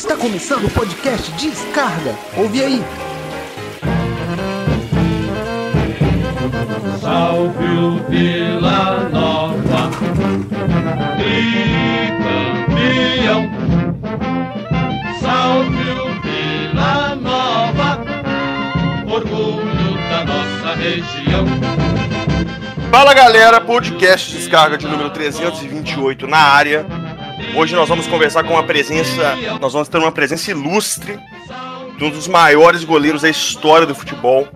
Está começando o podcast Descarga. Ouve aí. Salve o Vila Nova, tricampeão. Salve o Vila Nova, orgulho da nossa região. Fala galera, podcast Descarga de número 328 na área. Hoje nós vamos conversar com uma presença, nós vamos ter uma presença ilustre de um dos maiores goleiros da história do futebol,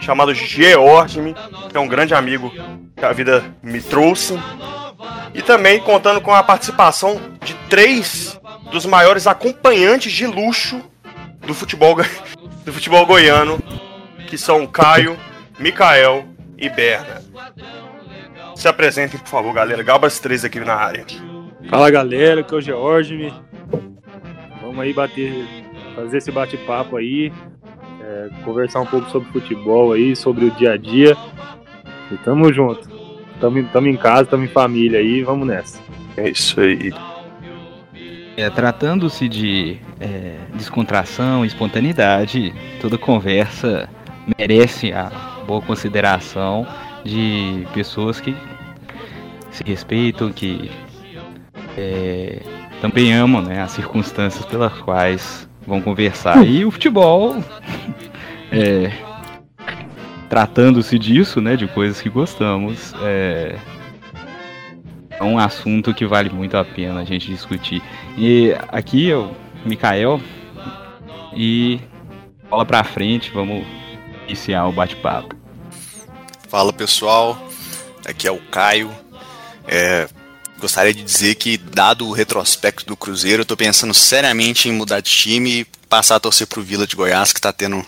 chamado George, que é um grande amigo que a vida me trouxe. E também contando com a participação de três dos maiores acompanhantes de luxo do futebol, do futebol goiano, que são Caio, Mikael e Berna. Se apresentem, por favor, galera. Gabas três aqui na área. Fala galera, que é o George. Vamos aí bater, fazer esse bate-papo aí, é, conversar um pouco sobre futebol aí, sobre o dia a dia. E tamo junto. Tamo, tamo em casa, tamo em família aí, vamos nessa. É isso aí. É, Tratando-se de é, descontração espontaneidade, toda conversa merece a boa consideração de pessoas que se respeitam, que é, também amam né, as circunstâncias pelas quais vão conversar. E o futebol, é, tratando-se disso, né, de coisas que gostamos, é, é um assunto que vale muito a pena a gente discutir. E aqui é o Mikael e bola pra frente, vamos iniciar o bate-papo. Fala pessoal, aqui é o Caio. É, gostaria de dizer que, dado o retrospecto do Cruzeiro, eu tô pensando seriamente em mudar de time e passar a torcer pro Vila de Goiás, que tá tendo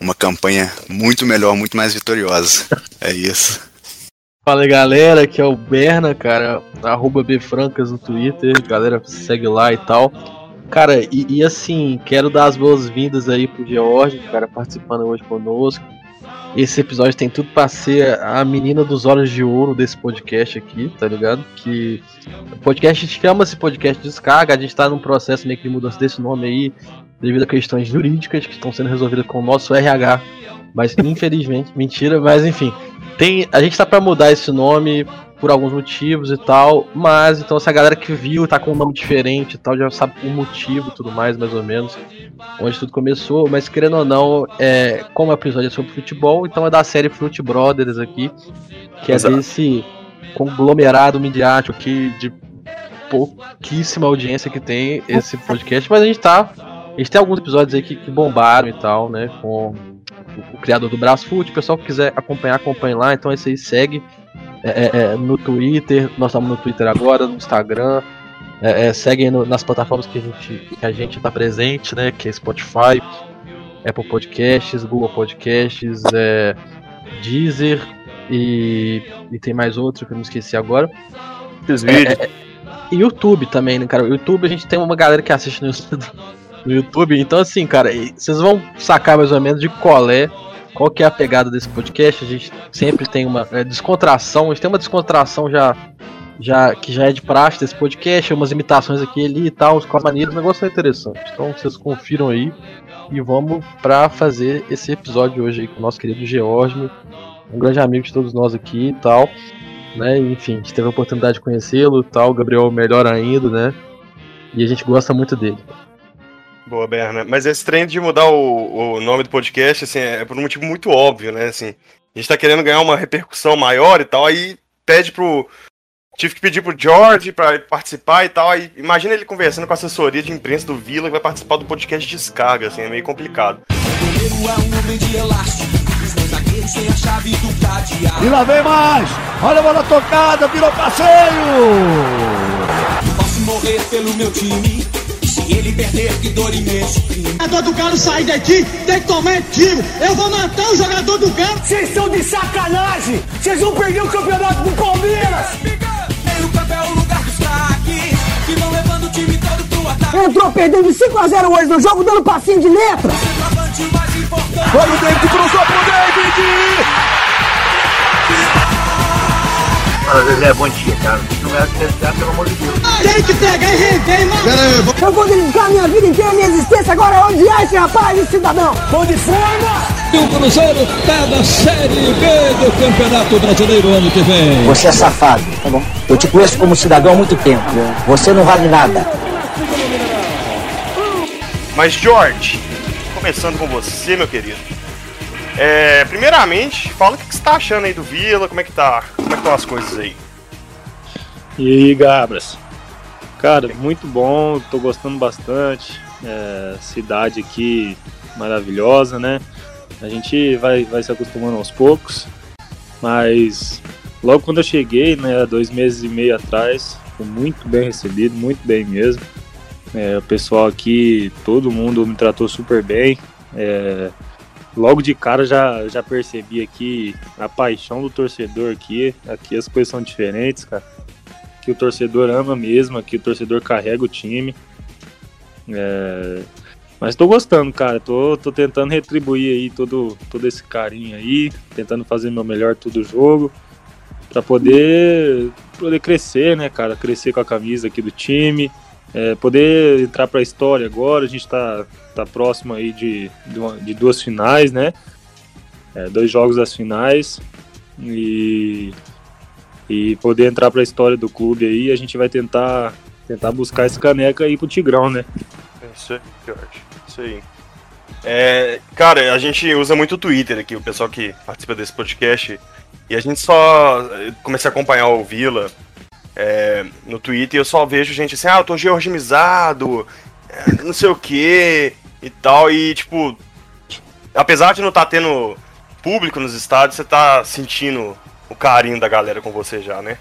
uma campanha muito melhor, muito mais vitoriosa. É isso. Fala galera, aqui é o Berna, cara, arroba Bfrancas no Twitter, galera segue lá e tal. Cara, e, e assim, quero dar as boas-vindas aí pro George, cara, participando hoje conosco. Esse episódio tem tudo pra ser a menina dos olhos de ouro desse podcast aqui, tá ligado? Que o podcast chama-se podcast Descarga, a gente tá num processo meio que de mudança desse nome aí, devido a questões jurídicas que estão sendo resolvidas com o nosso RH. Mas infelizmente, mentira, mas enfim. Tem, a gente tá pra mudar esse nome por alguns motivos e tal, mas então se a galera que viu tá com um nome diferente e tal, já sabe o motivo e tudo mais, mais ou menos, onde tudo começou, mas querendo ou não, é, como o episódio é sobre futebol, então é da série Fruit Brothers aqui, que é Exato. desse conglomerado midiático aqui de pouquíssima audiência que tem esse podcast, mas a gente tá. A gente tem alguns episódios aí que, que bombaram e tal, né? Com o, o criador do Brasfoot. O pessoal que quiser acompanhar, acompanhe lá. Então esse aí segue é, é, é, no Twitter. Nós estamos no Twitter agora, no Instagram. É, é, segue aí no- nas plataformas que a gente que a gente tá presente, né? Que é Spotify, Apple Podcasts, Google Podcasts, é, Deezer e, e tem mais outro que eu não esqueci agora. Esses vídeos. e YouTube também, né, cara? O YouTube a gente tem uma galera que assiste no YouTube, no YouTube. Então, assim, cara, vocês vão sacar mais ou menos de qual é, qual que é a pegada desse podcast. A gente sempre tem uma é, descontração, a gente tem uma descontração já, já que já é de praxe desse podcast, umas imitações aqui e ali e tal, uns quatro o negócio é interessante. Então, vocês confiram aí e vamos pra fazer esse episódio hoje aí com o nosso querido George, um grande amigo de todos nós aqui e tal né? Enfim, a gente teve a oportunidade de conhecê-lo tal, o Gabriel melhor ainda, né? E a gente gosta muito dele. Boa, Berna. Mas esse trem de mudar o, o nome do podcast, assim, é por um motivo muito óbvio, né? Assim, a gente tá querendo ganhar uma repercussão maior e tal, aí pede pro. Tive que pedir pro George pra participar e tal. Aí imagina ele conversando com a assessoria de imprensa do Vila que vai participar do podcast Descarga, assim, é meio complicado. E lá vem mais. Olha a bola tocada, virou passeio. Posso morrer pelo meu time. Se ele perder, que dor imenso. jogador do Galo sair daqui, tem que tomar tiro. Eu vou matar o jogador do Galo. Vocês estão de sacanagem! Vocês vão perder o campeonato do Palmeiras! Meio campo é o lugar dos craques. Que vão levando o time todo pro ataque. Entrou perdendo de 5 a 0 hoje no jogo, dando passinho de letra. O mais importante. Foi o David, cruzou pro David. Fala, Zezé, bom dia, cara. Não pelo amor de Deus. Tem que pegar e rever, mano. Pera aí, vou... Eu vou dedicar minha vida inteira, minha existência agora a odiar esse rapaz, esse cidadão. Bom de forma. E o Cruzeiro tá na Série B do Campeonato Brasileiro ano que vem. Você é safado, tá bom? Eu te conheço como cidadão há muito tempo. Você não vale nada. Mas, George, começando com você, meu querido. É, primeiramente, fala o que você tá achando aí do Vila, como é que tá? Como é que estão as coisas aí? E aí, Gabras? Cara, muito bom, tô gostando bastante. É, cidade aqui maravilhosa, né? A gente vai, vai se acostumando aos poucos, mas logo quando eu cheguei, né, dois meses e meio atrás, fui muito bem recebido, muito bem mesmo. É, o pessoal aqui, todo mundo me tratou super bem. É, logo de cara já, já percebi aqui a paixão do torcedor aqui. Aqui as coisas são diferentes, cara. Que o torcedor ama mesmo, aqui o torcedor carrega o time. É, mas tô gostando, cara. Tô, tô tentando retribuir aí todo, todo esse carinho aí, tentando fazer meu melhor todo jogo. Pra poder, poder crescer, né, cara? Crescer com a camisa aqui do time. É, poder entrar para a história agora, a gente está tá próximo aí de, de duas finais, né? É, dois jogos das finais e, e poder entrar para a história do clube aí, a gente vai tentar tentar buscar esse caneca aí pro Tigrão, né? É isso aí, Jorge. Isso aí. É, cara, a gente usa muito o Twitter aqui, o pessoal que participa desse podcast, e a gente só comecei a acompanhar o Vila é, no Twitter eu só vejo gente assim, ah, eu tô georgimizado, é, não sei o que e tal, e tipo, apesar de não estar tá tendo público nos estádios, você tá sentindo o carinho da galera com você já, né?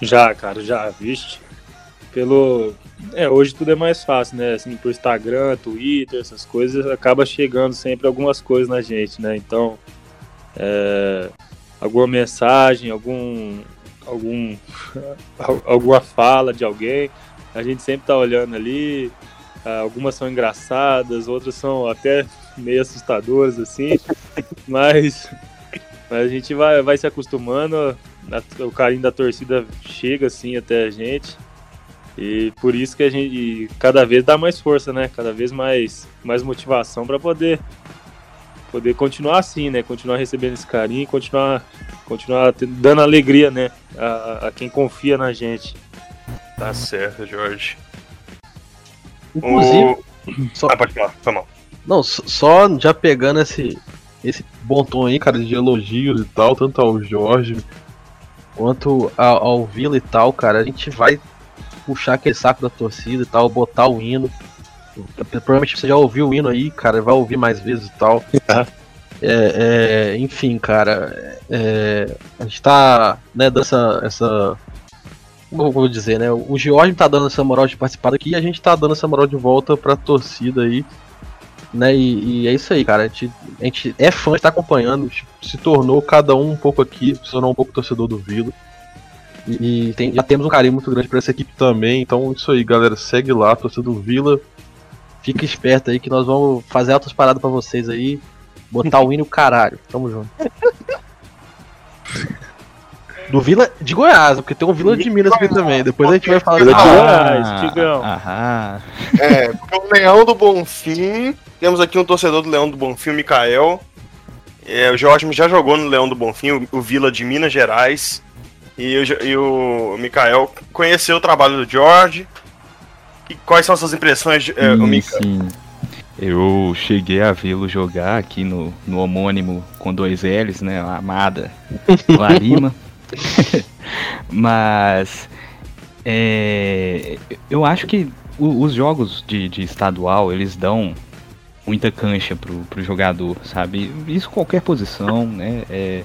Já, cara, já, viste? Pelo. É, hoje tudo é mais fácil, né? Assim, por Instagram, Twitter, essas coisas, acaba chegando sempre algumas coisas na gente, né? Então, é, alguma mensagem, algum, algum alguma fala de alguém, a gente sempre tá olhando ali. Ah, algumas são engraçadas, outras são até meio assustadoras assim, mas, mas a gente vai, vai se acostumando. o carinho da torcida chega assim até a gente. E por isso que a gente cada vez dá mais força, né? Cada vez mais, mais motivação para poder poder continuar assim, né? Continuar recebendo esse carinho, continuar, continuar dando alegria, né? A, a quem confia na gente. Tá certo, Jorge. Inclusive. O... Só... Ah, pode falar, foi mal. Não, só já pegando esse, esse bom tom aí, cara, de elogios e tal, tanto ao Jorge quanto ao, ao Vila e tal, cara, a gente vai puxar aquele saco da torcida e tal, botar o hino Provavelmente você já ouviu o hino aí, cara, vai ouvir mais vezes e tal. É, é, enfim, cara, é, a gente tá né, dando essa, vou dizer, né? O George tá dando essa moral de participar aqui e a gente tá dando essa moral de volta pra torcida aí. Né, e, e é isso aí, cara. A gente, a gente é fã, está acompanhando, se tornou cada um um pouco aqui, se tornou um pouco torcedor do Vila. E, e tem, já temos um carinho muito grande para essa equipe também. Então, isso aí, galera. Segue lá, torcedor do Vila. Fica esperto aí que nós vamos fazer altas paradas pra vocês aí. Botar o hino caralho. Tamo junto. Do Vila de Goiás, porque tem um Vila de Minas aqui também. Depois a gente vai falar Vila de Goiás, Tigão. Ah, é, o Leão do Bonfim. Temos aqui um torcedor do Leão do Bonfim, o Mikael. É, o Jorge já jogou no Leão do Bonfim, o, o Vila de Minas Gerais. E, o, e o Mikael conheceu o trabalho do Jorge. E quais são as suas impressões, é, sim, sim. Eu cheguei a vê-lo jogar aqui no, no homônimo com dois L's, né? A amada Larima. Mas é, eu acho que o, os jogos de, de, estadual eles dão muita cancha pro, pro jogador, sabe? Isso qualquer posição, né? É,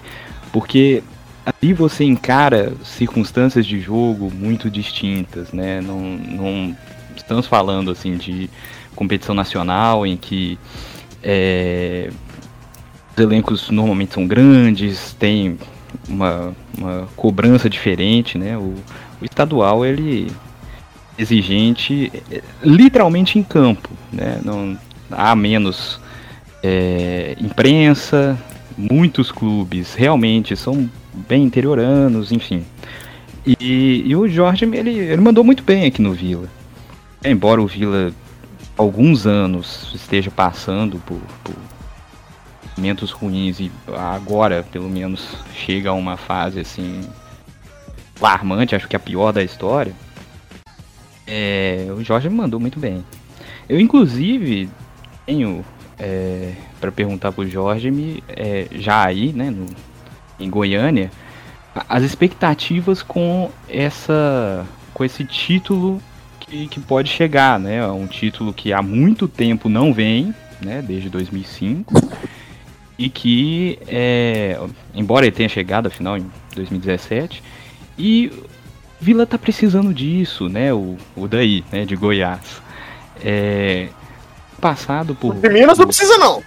porque ali você encara circunstâncias de jogo muito distintas, né? Não, não estamos falando assim de competição nacional em que é, os elencos normalmente são grandes, tem uma, uma cobrança diferente, né? O, o estadual ele é exigente é, literalmente em campo, né? Não há menos é, imprensa, muitos clubes realmente são bem interioranos, enfim. E, e o Jorge, ele, ele mandou muito bem aqui no Vila. Embora o Vila, alguns anos, esteja passando por, por momentos ruins e agora, pelo menos, chega a uma fase assim alarmante, acho que é a pior da história. É, o Jorge me mandou muito bem. Eu, inclusive, tenho é, para perguntar pro Jorge, me, é, já aí, né, no, em Goiânia, as expectativas com essa com esse título que, que pode chegar, né? Um título que há muito tempo não vem, né? Desde 2005 e que, é, embora ele tenha chegado afinal em 2017, e Vila tá precisando disso, né? O, o daí, né? De Goiás. É, passado por. De Minas não precisa, não.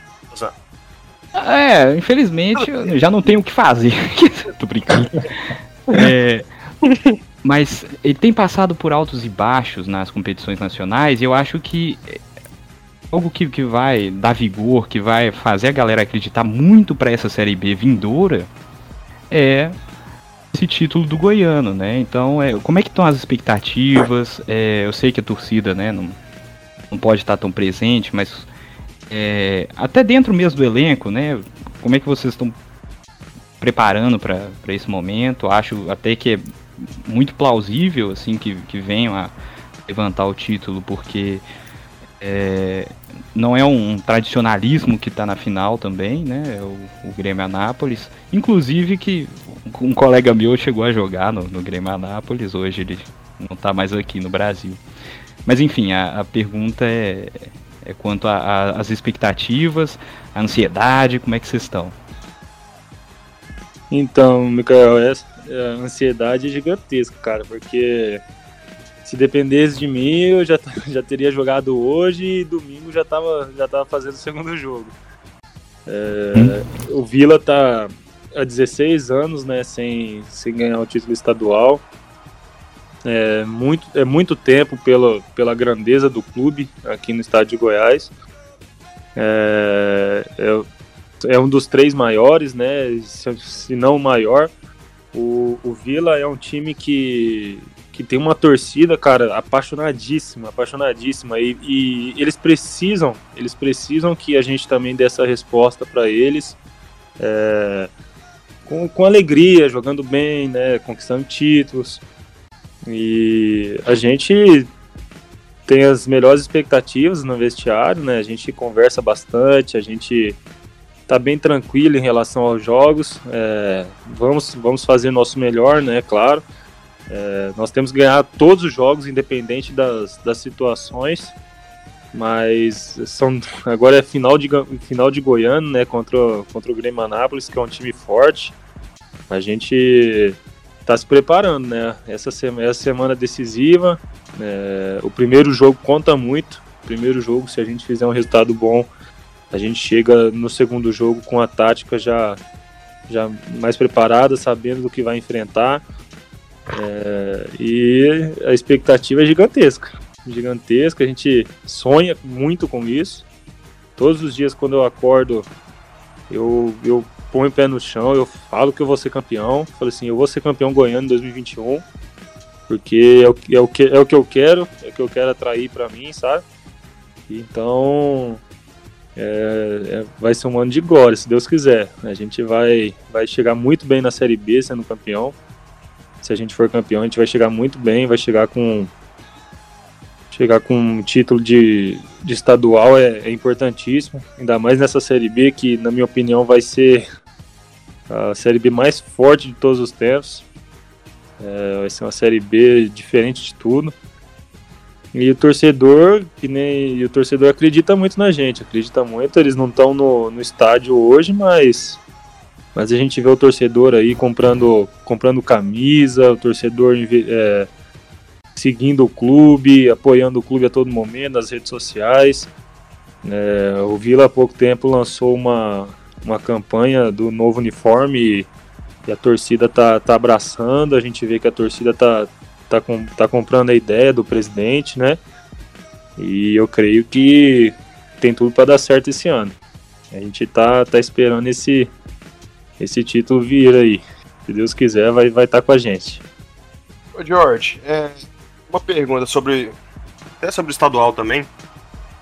É, infelizmente eu já não tenho o que fazer. Tô brincando. É, mas ele tem passado por altos e baixos nas competições nacionais e eu acho que algo que, que vai dar vigor, que vai fazer a galera acreditar muito para essa série B vindoura é esse título do goiano, né? Então, é, como é que estão as expectativas? É, eu sei que a torcida, né, não, não pode estar tão presente, mas é, até dentro mesmo do elenco, né? Como é que vocês estão preparando para esse momento? Acho até que é muito plausível assim que, que venham a levantar o título, porque é, não é um tradicionalismo que está na final também, né? É o, o Grêmio Anápolis. Inclusive que um colega meu chegou a jogar no, no Grêmio Anápolis, hoje ele não está mais aqui no Brasil. Mas enfim, a, a pergunta é, é quanto às expectativas, a ansiedade, como é que vocês estão? Então, Mikael, essa, a ansiedade é gigantesca, cara, porque se dependesse de mim, eu já, já teria jogado hoje e domingo já tava, já tava fazendo o segundo jogo. É, hum. O Vila tá há 16 anos, né, sem, sem ganhar o título estadual. É muito, é muito tempo pela, pela grandeza do clube aqui no estado de Goiás. É, é, é um dos três maiores, né, se, se não o maior. O, o Vila é um time que, que tem uma torcida, cara, apaixonadíssima, apaixonadíssima. E, e eles precisam, eles precisam que a gente também dê essa resposta para eles. É, com, com alegria, jogando bem, né, conquistando títulos. E a gente tem as melhores expectativas no vestiário, né? A gente conversa bastante, a gente tá bem tranquilo em relação aos jogos. É, vamos, vamos fazer nosso melhor, né? Claro. É, nós temos que ganhar todos os jogos, independente das, das situações. Mas são, agora é final de, final de Goiânia, né? Contra, contra o Grêmio Anápolis, que é um time forte. A gente está se preparando, né? Essa semana, essa semana decisiva. É, o primeiro jogo conta muito. O primeiro jogo, se a gente fizer um resultado bom, a gente chega no segundo jogo com a tática já, já mais preparada, sabendo do que vai enfrentar. É, e a expectativa é gigantesca. Gigantesca, a gente sonha muito com isso. Todos os dias quando eu acordo, eu, eu ponho o pé no chão, eu falo que eu vou ser campeão. Falei assim, eu vou ser campeão goiano em 2021, porque é o, é o, que, é o que eu quero, é o que eu quero atrair para mim, sabe? Então, é, é, vai ser um ano de glória, se Deus quiser. A gente vai, vai chegar muito bem na Série B sendo campeão se a gente for campeão, a gente vai chegar muito bem, vai chegar com chegar com um título de, de estadual é, é, importantíssimo, ainda mais nessa Série B, que na minha opinião vai ser a Série B mais forte de todos os tempos. É, vai ser uma Série B diferente de tudo. E o torcedor, que nem o torcedor acredita muito na gente, acredita muito. Eles não estão no, no estádio hoje, mas mas a gente vê o torcedor aí comprando, comprando camisa, o torcedor é, seguindo o clube, apoiando o clube a todo momento nas redes sociais. É, o Vila há pouco tempo lançou uma, uma campanha do novo uniforme e, a torcida tá, tá abraçando, a gente vê que a torcida tá, tá, com, tá comprando a ideia do presidente, né? E eu creio que tem tudo para dar certo esse ano. A gente tá, tá esperando esse, esse título vir aí. Se Deus quiser, vai estar vai tá com a gente. Ô, George, é, uma pergunta sobre. Até sobre o estadual também.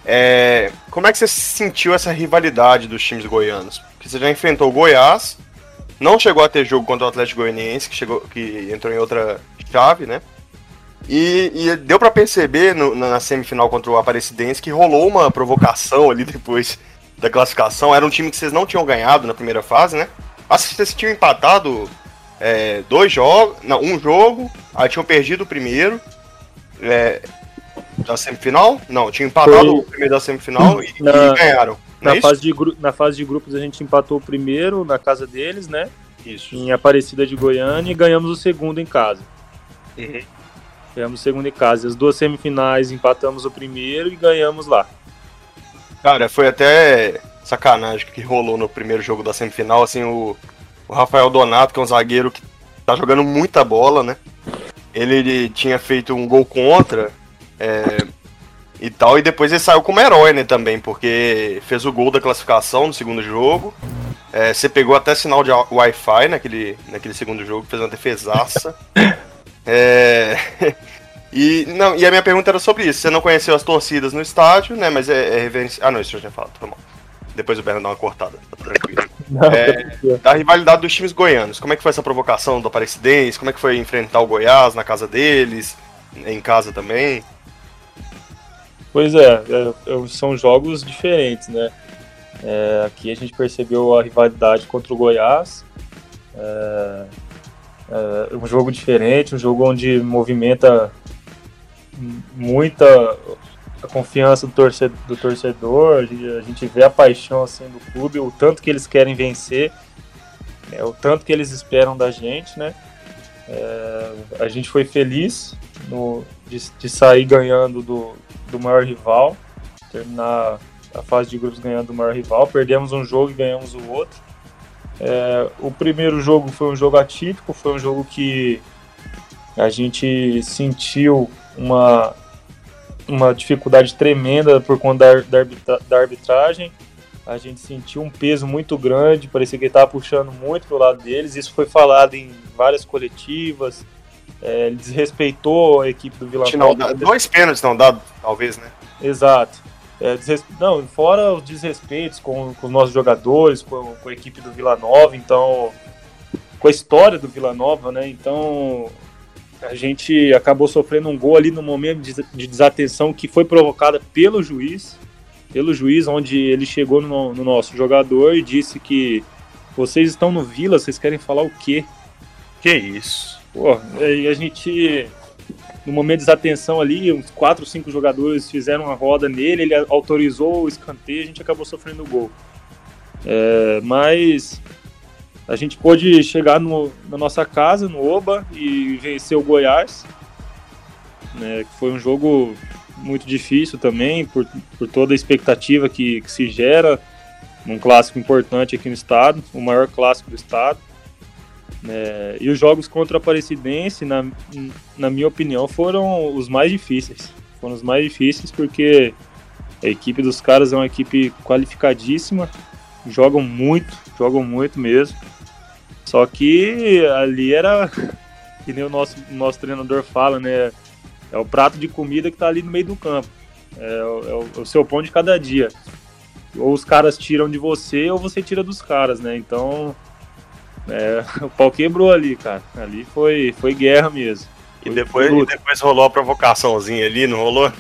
É, como é que você sentiu essa rivalidade dos times goianos? Porque você já enfrentou o Goiás, não chegou a ter jogo contra o Atlético Goianiense, que, chegou, que entrou em outra chave, né? E, e deu para perceber no, na semifinal contra o Aparecidense que rolou uma provocação ali depois da classificação. Era um time que vocês não tinham ganhado na primeira fase, né? Vocês tinham empatado é, dois jogos, não, um jogo, aí tinham perdido o primeiro é, da semifinal. Não, tinham empatado Foi- o primeiro da semifinal e, Na- e ganharam. Na é fase, de na fase de grupos a gente empatou o primeiro na casa deles, né? Isso. Em Aparecida de Goiânia e ganhamos o segundo em casa. Uhum. Ganhamos o segundo em casa. As duas semifinais empatamos o primeiro e ganhamos lá. Cara, foi até sacanagem que rolou no primeiro jogo da semifinal, assim, o, o Rafael Donato, que é um zagueiro que tá jogando muita bola, né? Ele, ele tinha feito um gol contra é, e tal, e depois ele saiu como herói, né, também, porque fez o gol da classificação no segundo jogo. É, você pegou até sinal de Wi-Fi naquele, naquele segundo jogo, fez uma defesaça. É, e, não, e a minha pergunta era sobre isso. Você não conheceu as torcidas no estádio, né? Mas é, é reverência. Ah, não, isso eu já tinha falado, tá bom. Depois o Bernardo dá uma cortada, tá tranquilo. É, da rivalidade dos times goianos. Como é que foi essa provocação do Aparecidense? Como é que foi enfrentar o Goiás na casa deles? Em casa também? Pois é, é, é, são jogos diferentes, né? É, aqui a gente percebeu a rivalidade contra o Goiás. É, é um jogo diferente, um jogo onde movimenta muita a confiança do torcedor, do torcedor, a gente- vê a paixão assim do clube, o tanto que eles querem vencer, é, o tanto que eles esperam da gente, né? É, a gente foi feliz no- de, de sair ganhando do, do maior rival, terminar a fase de grupos ganhando do maior rival. Perdemos um jogo e ganhamos o outro. É, o primeiro jogo foi um jogo atípico, foi um jogo que a gente sentiu uma, uma dificuldade tremenda por conta da, da, da arbitragem. A gente sentiu um peso muito grande, parecia que ele estava puxando muito pro lado deles. Isso foi falado em várias coletivas. É, ele desrespeitou a equipe do Vila Nova. dois pênaltis não dado, talvez, né? Exato. É, desres- Não, fora os desrespeitos com, com os nossos jogadores, com, com a equipe do Vila Nova, então. Com a história do Vila Nova, né? Então. A gente acabou sofrendo um gol ali no momento de, de desatenção que foi provocada pelo juiz. Pelo juiz, onde ele chegou no, no nosso jogador e disse que vocês estão no Vila, vocês querem falar o quê? Que isso? Pô, e a gente, no momento de desatenção ali, uns 4, 5 jogadores fizeram uma roda nele, ele autorizou o escanteio, a gente acabou sofrendo o gol. É, mas a gente pôde chegar no- na nossa casa, no Oba, e vencer o Goiás, né, que foi um jogo muito difícil também, por, por toda a expectativa que, que se gera num clássico importante aqui no estado, o maior clássico do estado. É, e os jogos contra a Aparecidense, na, na minha opinião, foram os mais difíceis. Foram os mais difíceis porque a equipe dos caras é uma equipe qualificadíssima, jogam muito, jogam muito mesmo. Só que ali era, que nem o nosso, nosso treinador fala, né? É o prato de comida que tá ali no meio do campo. É, o- é o, é o seu pão de cada dia. Ou os caras tiram de você, ou você tira dos caras, né? Então, é, o pau quebrou ali, cara. Ali foi, foi guerra mesmo. E depois, e depois rolou a provocaçãozinha ali, não rolou?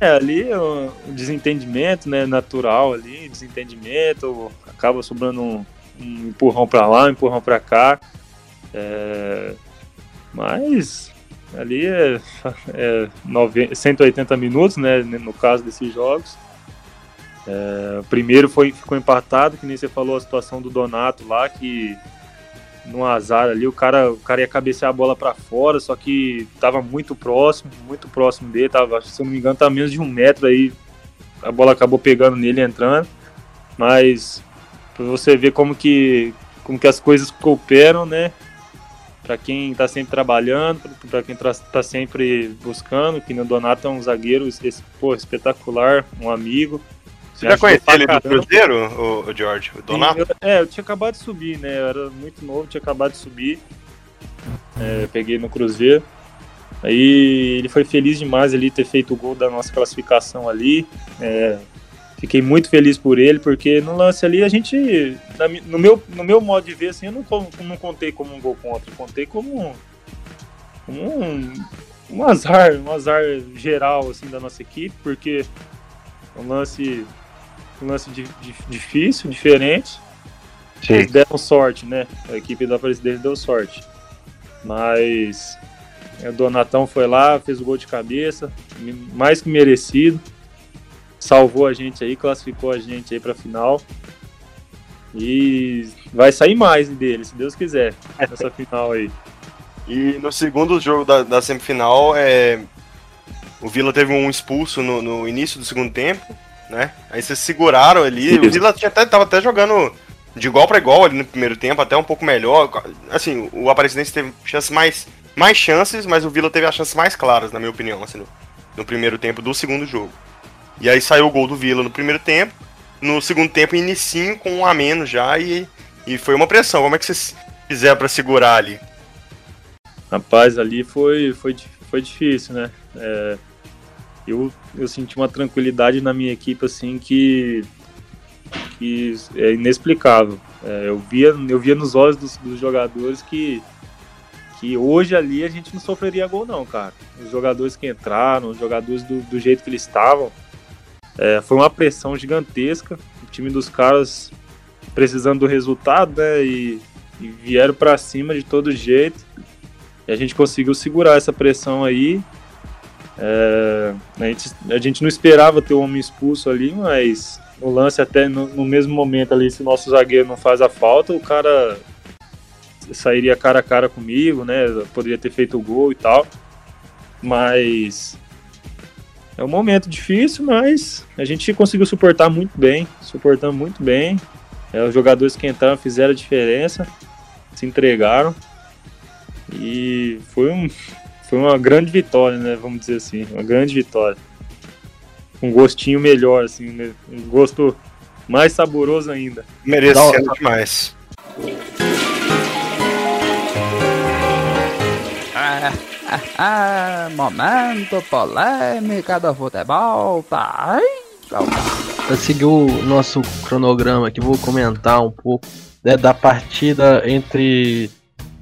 É, ali é um desentendimento, né, natural ali, desentendimento, acaba sobrando um, um empurrão pra lá, um empurrão pra cá. É, mas ali é, é nove- 180 minutos, né, no caso desses jogos. É, primeiro foi, ficou empatado, que nem você falou a situação do Donato lá, que no azar ali, o cara, o cara ia cabecear a bola para fora, só que tava muito próximo, muito próximo dele, tava, se eu não me engano, tá menos de um metro aí, a bola acabou pegando nele entrando, mas pra você ver como que, como que as coisas cooperam, né, para quem tá sempre trabalhando, para quem tá, tá sempre buscando, que no Donato é um zagueiro pô, espetacular, um amigo. Você já pra ele do. Cruzeiro, o, o George? O Donato? Sim, eu- é, eu tinha acabado de subir, né? Eu era muito novo, tinha acabado de subir. é, peguei no Cruzeiro. Aí ele foi feliz demais ali ter feito o gol da nossa classificação ali. É, fiquei muito feliz por ele, porque no lance ali a gente, na no meu, no meu modo de ver, assim, eu não, não contei como um gol contra, eu contei como um, como um, um azar, um azar geral assim da nossa equipe, porque é um lance, um lance di- di- difícil, diferente. Eles deram sorte, né? A equipe da Presidente deu sorte. Mas é, o Donatão foi lá, fez o gol de cabeça, mais que merecido. Salvou a gente aí, classificou a gente aí pra final. E vai sair mais dele, se Deus quiser, nessa final aí. E no segundo jogo da, da semifinal, é, o Vila teve um expulso no, no início do segundo tempo, né? Aí vocês seguraram ali. O Isso. Vila tinha até, tava até jogando de igual para igual ali no primeiro tempo, até um pouco melhor. Assim, o Aparecidense teve chances mais, mais chances, mas o Vila teve as chances mais claras, na minha opinião, assim, no, no primeiro tempo do segundo jogo. E aí saiu o gol do Vila no primeiro tempo. No segundo tempo, inicinho com um a menos já e, e foi uma pressão. Como é que vocês fizeram para segurar ali? Rapaz, ali foi, foi, foi difícil, né? É, eu, eu senti uma tranquilidade na minha equipe, assim, que, que é inexplicável. É, eu, via, eu via nos olhos dos, dos jogadores que, que hoje ali a gente não sofreria gol, não, cara. Os jogadores que entraram, os jogadores do, do jeito que eles estavam, é, foi uma pressão gigantesca. O time dos caras precisando do resultado, né? E, e vieram pra cima de todo jeito. E a gente conseguiu segurar essa pressão aí. É, a, gente, a gente não esperava ter o homem expulso ali, mas no lance até no, no mesmo momento ali, se o nosso zagueiro não faz a falta, o cara sairia cara a cara comigo, né? Poderia ter feito o gol e tal. Mas é um momento difícil, mas a gente conseguiu suportar muito bem, suportando muito bem. É, os jogadores que entraram fizeram a diferença, se entregaram. E foi, um, foi uma grande vitória, né? Vamos dizer assim, uma grande vitória. Um gostinho melhor, assim, né? um gosto mais saboroso ainda. Merecendo demais. Ah, ah, ah, momento polêmica do futebol. Tá. Pra seguir o nosso cronograma aqui, vou comentar um pouco né, da partida entre,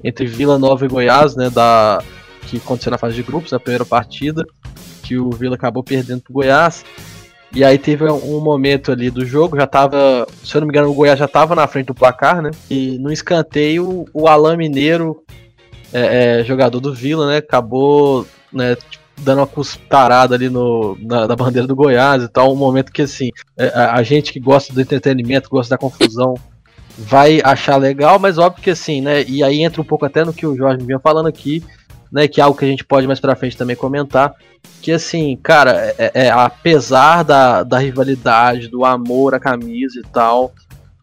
entre Vila Nova e Goiás, né? Da, que aconteceu na fase de grupos, na primeira partida, que o Vila acabou perdendo pro Goiás. E aí teve um momento ali do jogo, já tava, se eu não me engano, o Goiás já tava na frente do placar, né? E no escanteio, o Alain Mineiro, é, é, jogador do Vila, né? Acabou né, dando uma custarada ali no, na, na bandeira do Goiás e tal. Um momento que, assim, é, a, a gente que gosta do entretenimento, gosta da confusão, vai achar legal, mas óbvio que, assim, né? E aí entra um pouco até no que o Jorge vinha falando aqui, né? Que é algo que a gente pode mais pra frente também comentar. Que, assim, cara, é, é, apesar da, da rivalidade, do amor à camisa e tal.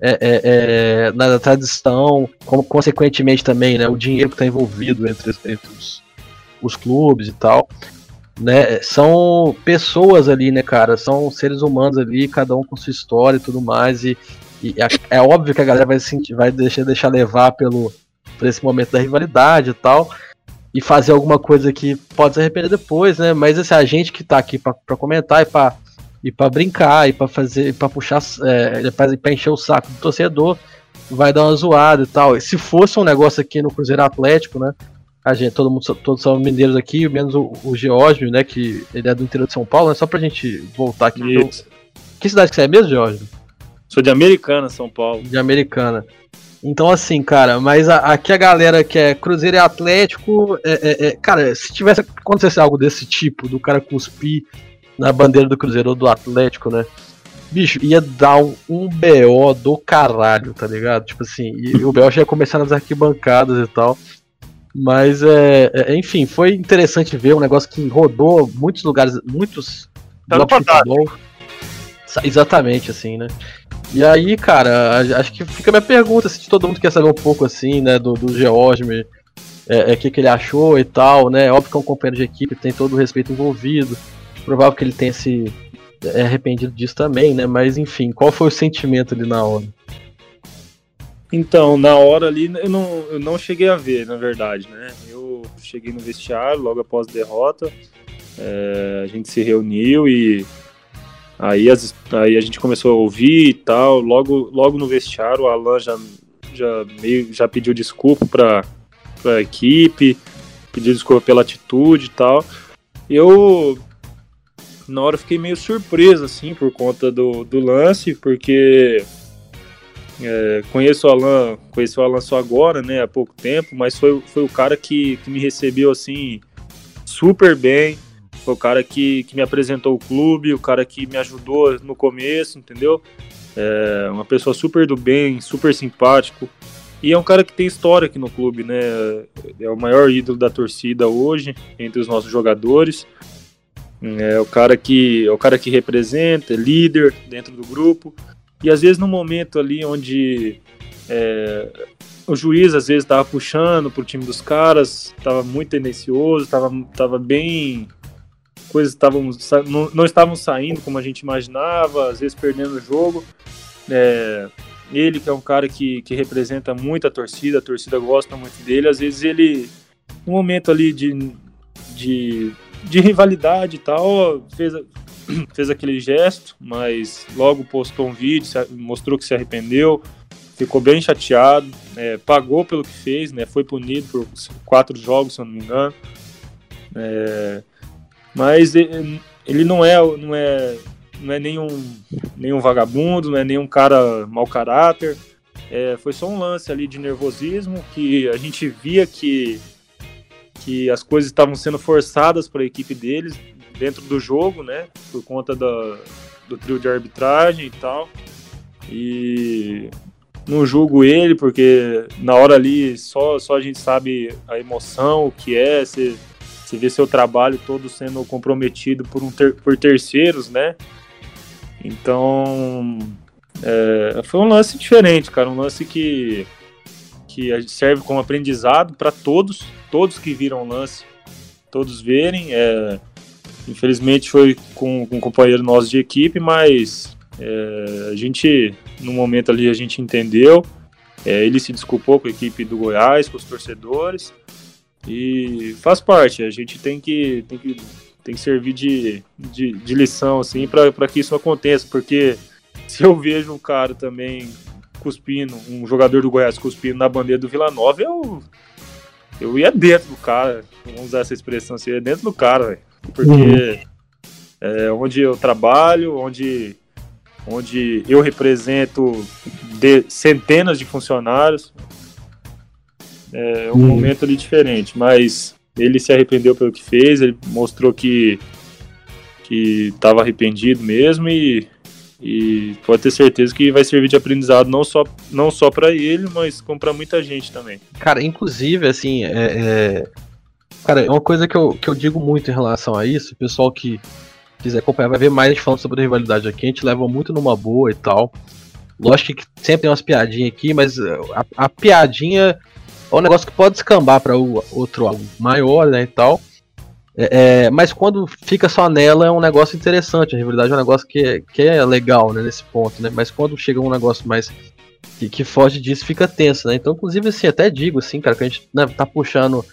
É, é, é, na tradição, como consequentemente também, né, o dinheiro que está envolvido entre, entre os, os clubes e tal, né, são pessoas ali, né, cara, são seres humanos ali, cada um com sua história e tudo mais, e, e é, é óbvio que a galera vai, sentir, vai deixar, deixar levar pelo, por esse momento da rivalidade e tal, e fazer alguma coisa que pode se arrepender depois, né, mas assim, a gente que tá aqui para comentar e para e para brincar e para fazer para puxar é, para encher o saco do torcedor vai dar uma zoada e tal. E se fosse um negócio aqui no Cruzeiro Atlético né? A gente todo mundo todos são mineiros aqui menos o, o Geórgio né? Que ele é do interior de São Paulo né? Só pra gente voltar aqui eu... que cidade que você é mesmo Geórgio sou de Americana São Paulo. De Americana então, assim, cara, mas a, aqui a galera que é Cruzeiro e Atlético, é, é, é, cara, se tivesse acontecesse algo desse tipo, do cara cuspir na bandeira do Cruzeiro ou do Atlético, né? Bicho, ia dar um, um BO do caralho, tá ligado? Tipo assim, e o BO já ia começar nas arquibancadas e tal. Mas, é, é, enfim, foi interessante ver um negócio que rodou muitos lugares, muitos tá de futebol. Exatamente, assim, né? E aí, cara, acho que fica a minha pergunta, se todo mundo quer saber um pouco, assim, né, do, do George, é, é, que, que ele achou e tal, né? Óbvio que é um companheiro de equipe, tem todo o respeito envolvido provável que ele tenha se arrependido disso também, né? Mas enfim, qual foi o sentimento ali na hora? Então, na hora ali, eu não, eu não cheguei a ver, na verdade, né? Eu cheguei no vestiário logo após a derrota, é, a gente se reuniu e aí, as, aí a gente começou a ouvir e tal. Logo, logo no vestiário, o Alan já, já, meio, já pediu desculpa para a equipe, pediu desculpa pela atitude e tal. Eu, na hora, fiquei meio surpreso, assim, por conta do, do lance, porque é, conheço o Alan, conheci o Alan só agora, né, há pouco tempo, mas foi, foi o cara que, que me recebeu assim super bem. Foi o cara que, que me apresentou o clube, o cara que me ajudou no começo, entendeu? É uma pessoa super do bem, super simpático. E é um cara que tem história aqui no clube, né? É o maior ídolo da torcida hoje, entre os nossos jogadores. É o cara que, é o cara que representa, é líder dentro do grupo. E às vezes no momento ali onde é, o juiz às vezes estava puxando pro time dos caras, estava muito tendencioso, estava tava bem. Coisas estavam não, não estavam saindo como a gente imaginava, às vezes perdendo o jogo. É, ele, que é um cara que, que representa muito a torcida, a torcida gosta muito dele, às vezes ele, no momento ali de, de, de rivalidade e tal, fez, fez aquele gesto, mas logo postou um vídeo, mostrou que se arrependeu, ficou bem chateado, é, pagou pelo que fez, né, foi punido por quatro jogos, se eu não me engano. É, mas ele não é, não é, não é nenhum, nenhum vagabundo, não é nenhum cara mau caráter. É, foi só um lance ali de nervosismo que a gente via que, que as coisas estavam sendo forçadas para a equipe deles, dentro do jogo, né? Por conta da, do trio de arbitragem e tal. E não julgo ele, porque na hora ali só, só a gente sabe a emoção, o que é, você, você vê seu trabalho todo sendo comprometido por, um ter, por terceiros, né? Então é, foi um lance diferente, cara, um lance que, que serve como aprendizado para todos, todos que viram o lance, todos verem. É, Infelizmente foi com, com um companheiro nosso de equipe, mas é, a gente, no momento ali, a gente entendeu. É, ele se desculpou com a equipe do Goiás, com os torcedores. E faz parte, a gente tem que, tem que, tem que servir de, de, de lição assim, para que isso aconteça, porque se eu vejo um cara também cuspindo, um jogador do Goiás cuspindo na bandeira do Vila Nova, eu, eu ia dentro do cara, vamos usar essa expressão assim, ia dentro do cara, velho porque uhum. é onde eu trabalho, onde, onde eu represento de, centenas de funcionários, é um uhum. momento ali diferente, mas ele se arrependeu pelo que fez, ele mostrou que que estava arrependido mesmo e, e pode ter certeza que vai servir de aprendizado não só não só para ele, mas como para muita gente também. Cara, inclusive assim, é, é Cara, é uma coisa que eu, que eu digo muito em relação a isso, o pessoal que quiser acompanhar vai ver mais falando sobre a rivalidade aqui, a gente leva muito numa boa e tal. Lógico que sempre tem umas piadinhas aqui, mas a, a piadinha é um negócio que pode escambar para outro algo maior, né, e tal. É, é, mas quando fica só nela é um negócio interessante, a rivalidade é um negócio que é, que é legal, né, nesse ponto, né, mas quando chega um negócio mais que, que foge disso fica tenso, né, então inclusive assim, até digo assim, cara, que a gente né, tá puxando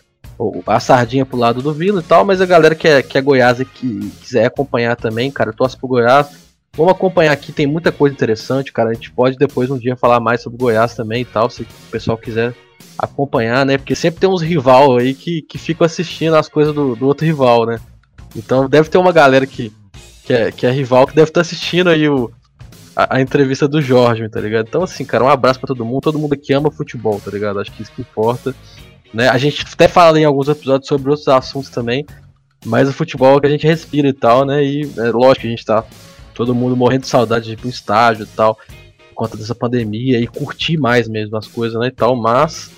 a sardinha pro lado do Vila e tal, mas a galera que é, que é Goiás e que quiser acompanhar também, cara, torce pro Goiás. Vamos acompanhar aqui, tem muita coisa interessante, cara. A gente pode depois um dia falar mais sobre Goiás também e tal, se o pessoal quiser acompanhar, né? Porque sempre tem uns rival aí que, que ficam assistindo as coisas do, do outro rival, né? Então deve ter uma galera que, que, é, que é rival que deve estar tá assistindo aí o, a, a, entrevista do Jorge, tá ligado? Então, assim, cara, um abraço para todo mundo, todo mundo que ama futebol, tá ligado? Acho que isso que importa. Né? A gente até fala em alguns episódios sobre outros assuntos também, mas o futebol é que a gente respira e tal, né? E é lógico que a gente tá todo mundo morrendo de saudade de ir pro estágio e tal, conta dessa pandemia, e curtir mais mesmo as coisas, né? E tal, mas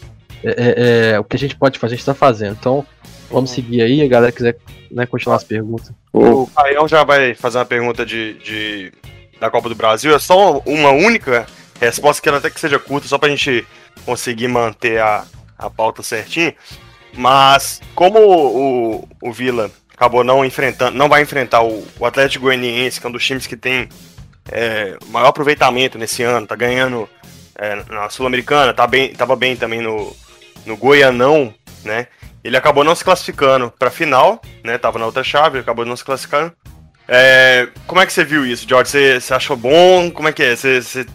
é, é, é, o que a gente pode fazer, a gente tá fazendo. Então, vamos seguir aí, a galera quiser né, continuar as perguntas. O Caião já vai fazer uma pergunta de, de, da Copa do Brasil, é só uma única resposta, que ela até que seja curta, só pra gente conseguir manter a, a pauta certinho. Mas como o, o Vila acabou não enfrentando, não vai enfrentar o, o Atlético Goianiense, que é um dos times que tem é, maior aproveitamento nesse ano, tá ganhando é, na Sul-Americana, tá bem, tava bem também no, no Goianão, né? Ele acabou não se classificando pra final, né? Tava na outra chave, acabou não se classificando. É, como é que você viu isso, George? Você, você achou bom? Como é que é? Você, você,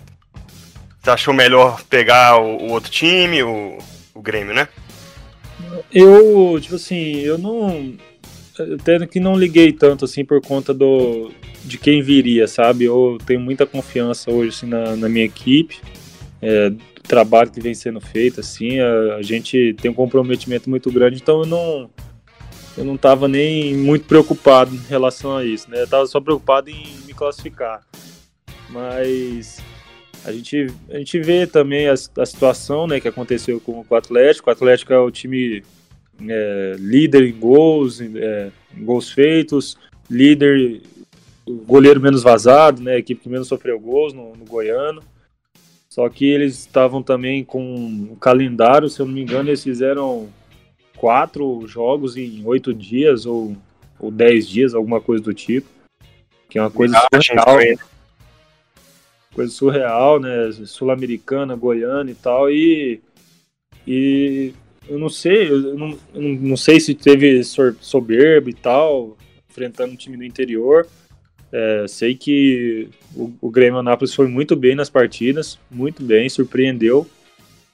você achou melhor pegar o, o outro time, o, o Grêmio, né? Eu, tipo assim, eu não. Até que não liguei tanto assim por conta do de quem viria, sabe? Eu tenho muita confiança hoje assim, na, na minha equipe, é, do trabalho que vem sendo feito, assim, a, a, gente tem um comprometimento muito grande, então eu não eu não estava nem muito preocupado em relação a isso, né? Eu tava só preocupado em me classificar. Mas a gente, a gente vê também a, a situação né, que aconteceu com o Atlético. O Atlético é o time é, líder em gols, é, em gols feitos, líder, goleiro menos vazado, né, a equipe que menos sofreu gols no, no Goiano. Só que eles estavam também com o calendário, se eu não me engano, eles fizeram quatro jogos em oito dias ou, ou dez dias, alguma coisa do tipo. Que é uma coisa surreal. Coisa surreal, né? Sul-americana, goiana e tal. E, e eu não sei, eu não, eu não sei se teve soberbo e tal, enfrentando um time do interior. É, sei que o, o Grêmio Anápolis foi muito bem nas partidas, muito bem, surpreendeu,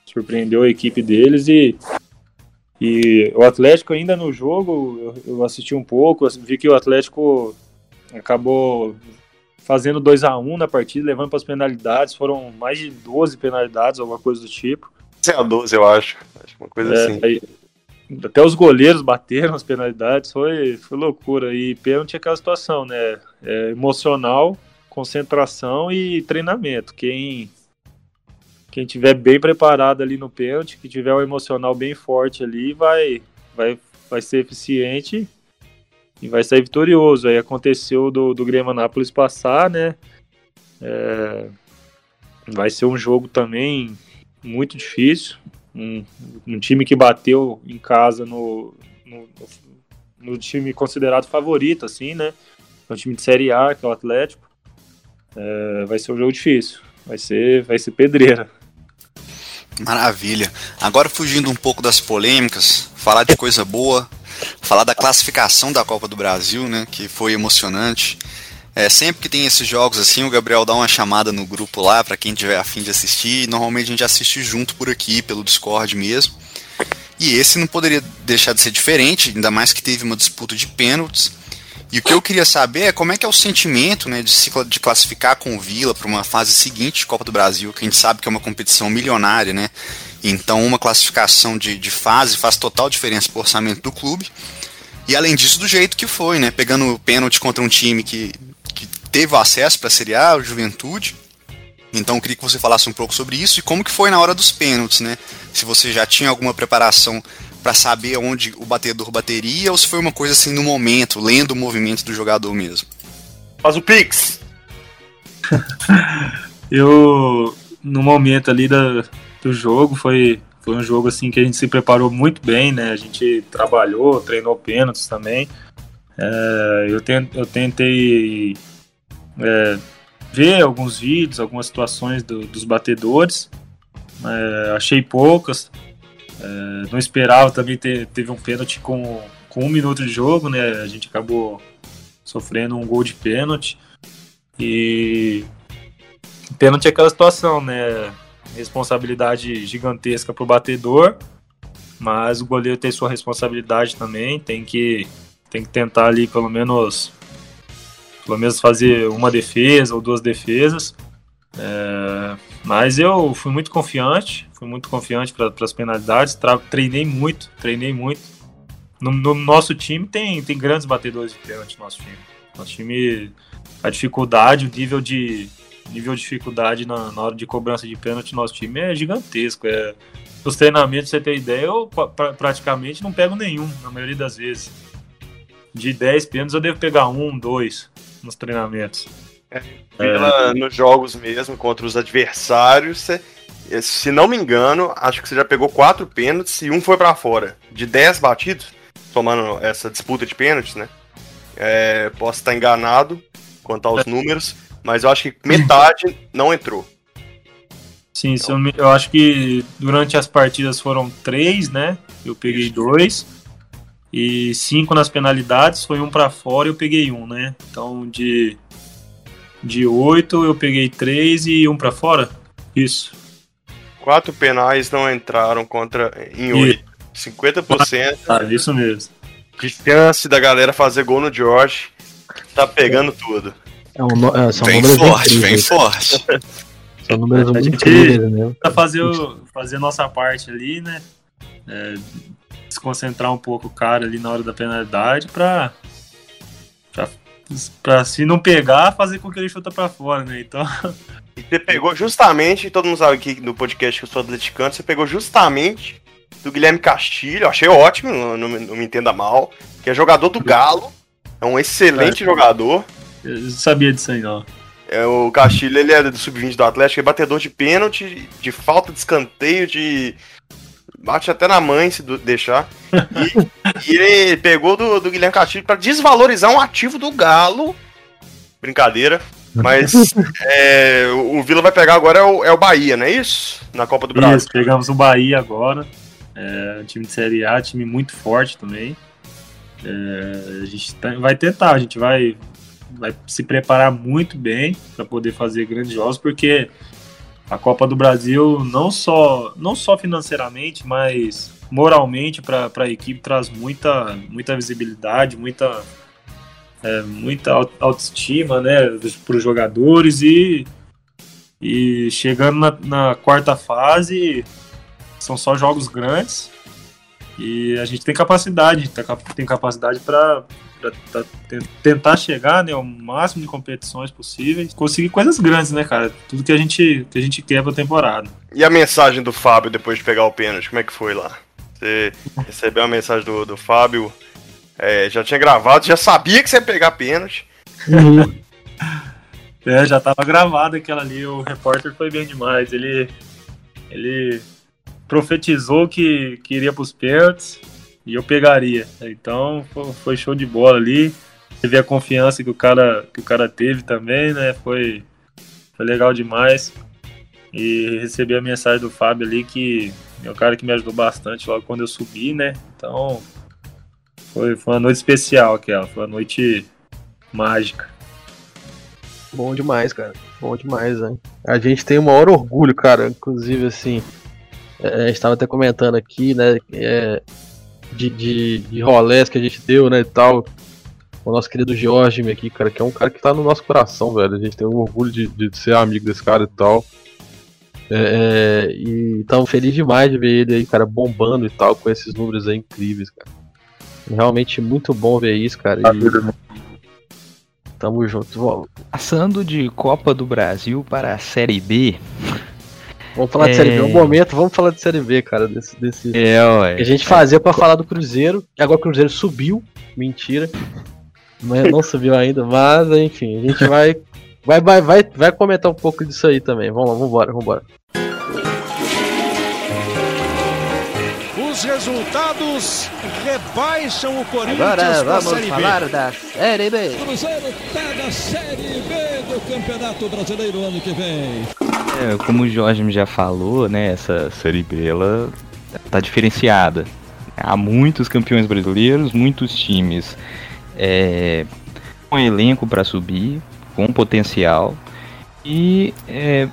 surpreendeu a equipe deles e, e o Atlético ainda no jogo, eu, assisti um pouco, vi que o Atlético acabou fazendo 2 a 1 um na partida, levando para as penalidades, foram mais de 12 penalidades, alguma coisa do tipo. 6 a 12, eu acho. acho uma coisa é, assim. Aí, até os goleiros bateram as penalidades, foi, foi loucura. E pênalti é aquela situação, né? É emocional, concentração e treinamento. Quem quem tiver bem preparado ali no pênalti, que tiver um emocional bem forte ali, vai vai vai ser eficiente e vai sair vitorioso. Aí aconteceu do, do Grêmio Anápolis passar, né? É, vai ser um jogo também muito difícil. Um, um time que bateu em casa no, no, no, time considerado favorito, assim, né? É um time de Série A, que é o Atlético. É, vai ser um jogo difícil. Vai ser, vai ser pedreira. Maravilha. Agora fugindo um pouco das polêmicas, falar de coisa boa, falar da classificação da Copa do Brasil, né? Que foi emocionante. É, sempre que tem esses jogos assim, o Gabriel dá uma chamada no grupo lá para quem tiver afim de assistir. Normalmente a gente assiste junto por aqui, pelo Discord mesmo. E esse não poderia deixar de ser diferente, ainda mais que teve uma disputa de pênaltis. E o que eu queria saber é como é que é o sentimento né, de, se, de classificar com o Vila para uma fase seguinte de Copa do Brasil, que a gente sabe que é uma competição milionária, né? Então uma classificação de, de fase faz total diferença para o orçamento do clube. E além disso, do jeito que foi, né? Pegando o pênalti contra um time que teve acesso para a Série A, o Juventude. Então eu queria que você falasse um pouco sobre isso e como que foi na hora dos pênaltis, né? Se você já tinha alguma preparação para saber onde o batedor bateria ou se foi uma coisa assim no momento, lendo o movimento do jogador mesmo. Faz o Pix! eu, no momento ali da, do jogo, foi, foi um jogo assim que a gente se preparou muito bem, né? A gente trabalhou, treinou pênaltis também. É, eu, tent, eu tentei é, ver alguns vídeos, algumas situações do, dos batedores. É, achei poucas. É, não esperava também ter teve um pênalti com, com um minuto de jogo, né? A gente acabou sofrendo um gol de pênalti. E pênalti é aquela situação, né? Responsabilidade gigantesca para o batedor, mas o goleiro tem sua responsabilidade também, tem que, tem que tentar ali pelo menos pelo menos fazer uma defesa ou duas defesas. É, mas eu fui muito confiante, fui muito confiante para as penalidades, treinei muito, treinei muito. No, no, nosso time tem, tem grandes batedores de pênalti no nosso time. Nosso time, a dificuldade, o nível de, nível de dificuldade na, na hora de cobrança de pênalti no nosso time é gigantesco. É, os treinamentos, você ter ideia, eu pra, praticamente não pego nenhum, na maioria das vezes. De 10 pênaltis eu devo pegar um, dois nos treinamentos. É, é. Nos jogos mesmo, contra os adversários, se não me engano, acho que você já pegou quatro pênaltis e um foi para fora. De 10 batidos, tomando essa disputa de pênaltis, né? É, posso estar enganado quanto aos é. números, mas eu acho que metade não entrou. Sim, se eu, eu acho que durante as partidas foram três, né? Eu peguei dois. E cinco nas penalidades, foi um pra fora e eu peguei um, né? Então de, de oito eu peguei três e um pra fora? Isso. Quatro penais não entraram contra em oito. 50% Ah, isso mesmo. de chance da galera fazer gol no George. Tá pegando tudo. É um, é, são Vem números forte, vem forte. São números A muito gente- incríveis, né? Pra fazer, o- fazer a nossa parte ali, né? É, desconcentrar um pouco o cara ali na hora da penalidade pra, pra, pra se não pegar, fazer com que ele chuta pra fora, né? Então, E você pegou justamente, todo mundo sabe aqui no podcast que eu sou atleticano, você pegou justamente do Guilherme Castilho, achei ótimo, não, não me- não me entenda mal, que é jogador do Galo, é um excelente É. jogador. eu sabia disso aí, não. É, o Castilho, ele é do sub-20 do Atlético, é batedor de pênalti, de falta de escanteio, de. Bate até na mãe se deixar. E, e ele pegou do, do Guilherme Castilho pra desvalorizar um ativo do Galo. Brincadeira. Mas é, o Vila vai pegar agora é o, é o Bahia, não é isso? Na Copa do Brasil. Isso, pegamos o Bahia agora. É, time de Série A, time muito forte também. É, a gente tá- vai tentar, a gente vai, vai se preparar muito bem para poder fazer grandes jogos, porque a Copa do Brasil, não só, não só financeiramente, mas moralmente para a equipe traz muita, muita visibilidade, muita, é, muita au- autoestima né, para os jogadores e, e chegando na, na quarta fase são só jogos grandes e a gente tem capacidade, tá tem capacidade para tentar chegar né, ao máximo de competições possíveis, conseguir coisas grandes, né, cara? Tudo que a gente, que a gente quer pra temporada. E a mensagem do Fábio depois de pegar o pênalti, como é que foi lá? Você recebeu a mensagem do, do Fábio, é, já tinha gravado, já sabia que você ia pegar pênalti. É, já tava gravado aquela ali, o repórter foi bem demais. Ele, ele profetizou que, que iria pros pênaltis e eu pegaria. Então fo- foi show de bola ali. Teve a confiança que o cara, que o cara teve também, né? Foi, foi legal demais. E recebi a mensagem do Fábio ali, que é o cara que me ajudou bastante logo quando eu subi, né? Então foi, foi uma noite especial aquela, foi uma noite mágica. Bom demais, cara. Bom demais, né? A gente tem o maior orgulho, cara. Inclusive, assim, é, a gente tava até comentando aqui, né? é, de, de, de rolés que a gente deu, né? E tal. O nosso querido Jorge aqui, cara, que é um cara que tá no nosso coração, velho. A gente tem um orgulho de, de ser amigo desse cara e tal. É, é, e tamo feliz demais de ver ele aí, cara, bombando e tal, com esses números aí incríveis, cara. Realmente muito bom ver isso, cara. E... Tamo junto. Vamos- Passando de Copa do Brasil para a Série B. Vamos falar de É. Série B. Um momento, vamos falar de Série B, cara. Desse, desse... É, ué. que a gente fazia pra falar do Cruzeiro. E agora o Cruzeiro subiu. Mentira. Mas não subiu ainda. Mas, enfim, a gente vai. Vai, vai, vai, vai comentar um pouco disso aí também. Vamos lá, vambora, vambora. Os resultados rebaixam o Corinthians Agora vamos Série B. falar da Série B. Cruzeiro pega a Série B do Campeonato Brasileiro ano que vem. É, como o Jorge já falou, né, essa Série B ela tá diferenciada. Há muitos campeões brasileiros, muitos times é, com elenco para subir, com potencial. E é,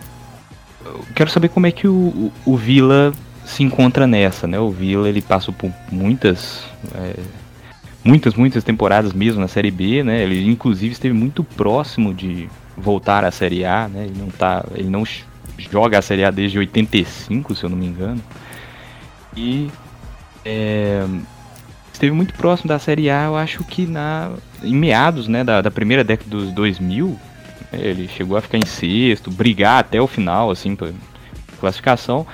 quero saber como é que o, o, Vila se encontra nessa, né? O Vila ele passou por muitas, é, muitas, muitas temporadas mesmo na Série B, né? Ele inclusive esteve muito próximo de voltar à Série A, né? Ele não tá, ele não joga a Série A desde 85, se eu não me engano. E é, esteve muito próximo da Série A, eu acho que na em meados, né, da, da primeira década dos 2000, né, ele chegou a ficar em sexto, brigar até o final, assim, pra classificação.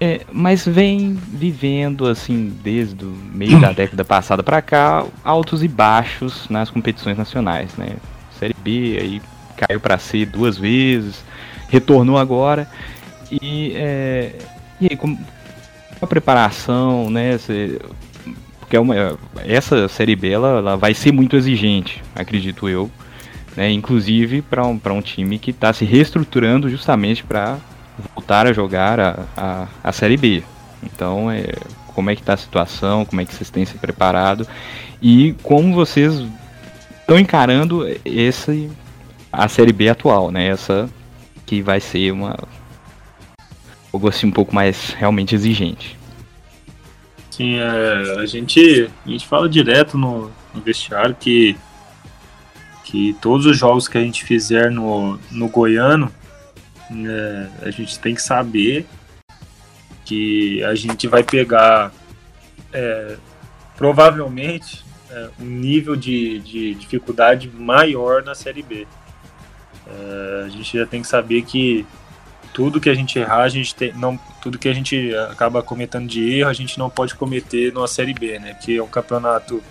É, mas vem vivendo, assim, desde o meio da década passada pra cá, altos e baixos nas competições nacionais, né? Série B, aí caiu pra C duas vezes, retornou agora. E, é, e aí, a preparação, né? cê- porque é uma, essa série B ela, ela vai ser muito exigente, acredito eu. Né, inclusive para um, um time que está se reestruturando justamente para voltar a jogar a, a, a Série B. Então, é, como é que está a situação, como é que vocês têm se preparado e como vocês estão encarando esse, a Série B atual, né? Essa que vai ser uma algo assim um pouco mais realmente exigente. Sim, é, a gente a gente fala direto no, no vestiário que que todos os jogos que a gente fizer no, no Goiano, é, a gente tem que saber que a gente vai pegar é, provavelmente é, um nível de, de, dificuldade maior na Série B. É, a gente já tem que saber que tudo que a gente errar, a gente tem, não, tudo que a gente acaba cometendo de erro, a gente não pode cometer numa Série B, né? Que é um campeonato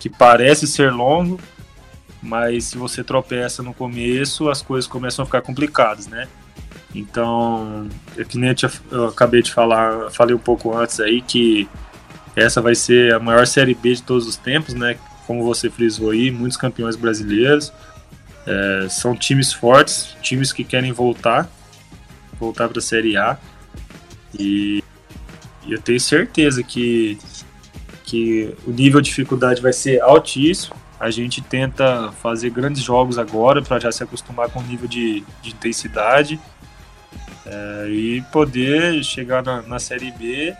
que parece ser longo, mas se você tropeça no começo, as coisas começam a ficar complicadas, né? Então, é que nem eu, eu acabei de falar, falei um pouco antes aí que essa vai ser a maior Série B de todos os tempos, né? Como você frisou aí, muitos campeões brasileiros. É, são times fortes, times que querem voltar, voltar para a Série A. E, eu tenho certeza que, que o nível de dificuldade vai ser altíssimo. A gente tenta fazer grandes jogos agora para já se acostumar com o nível de, de intensidade é, e poder chegar na, na Série B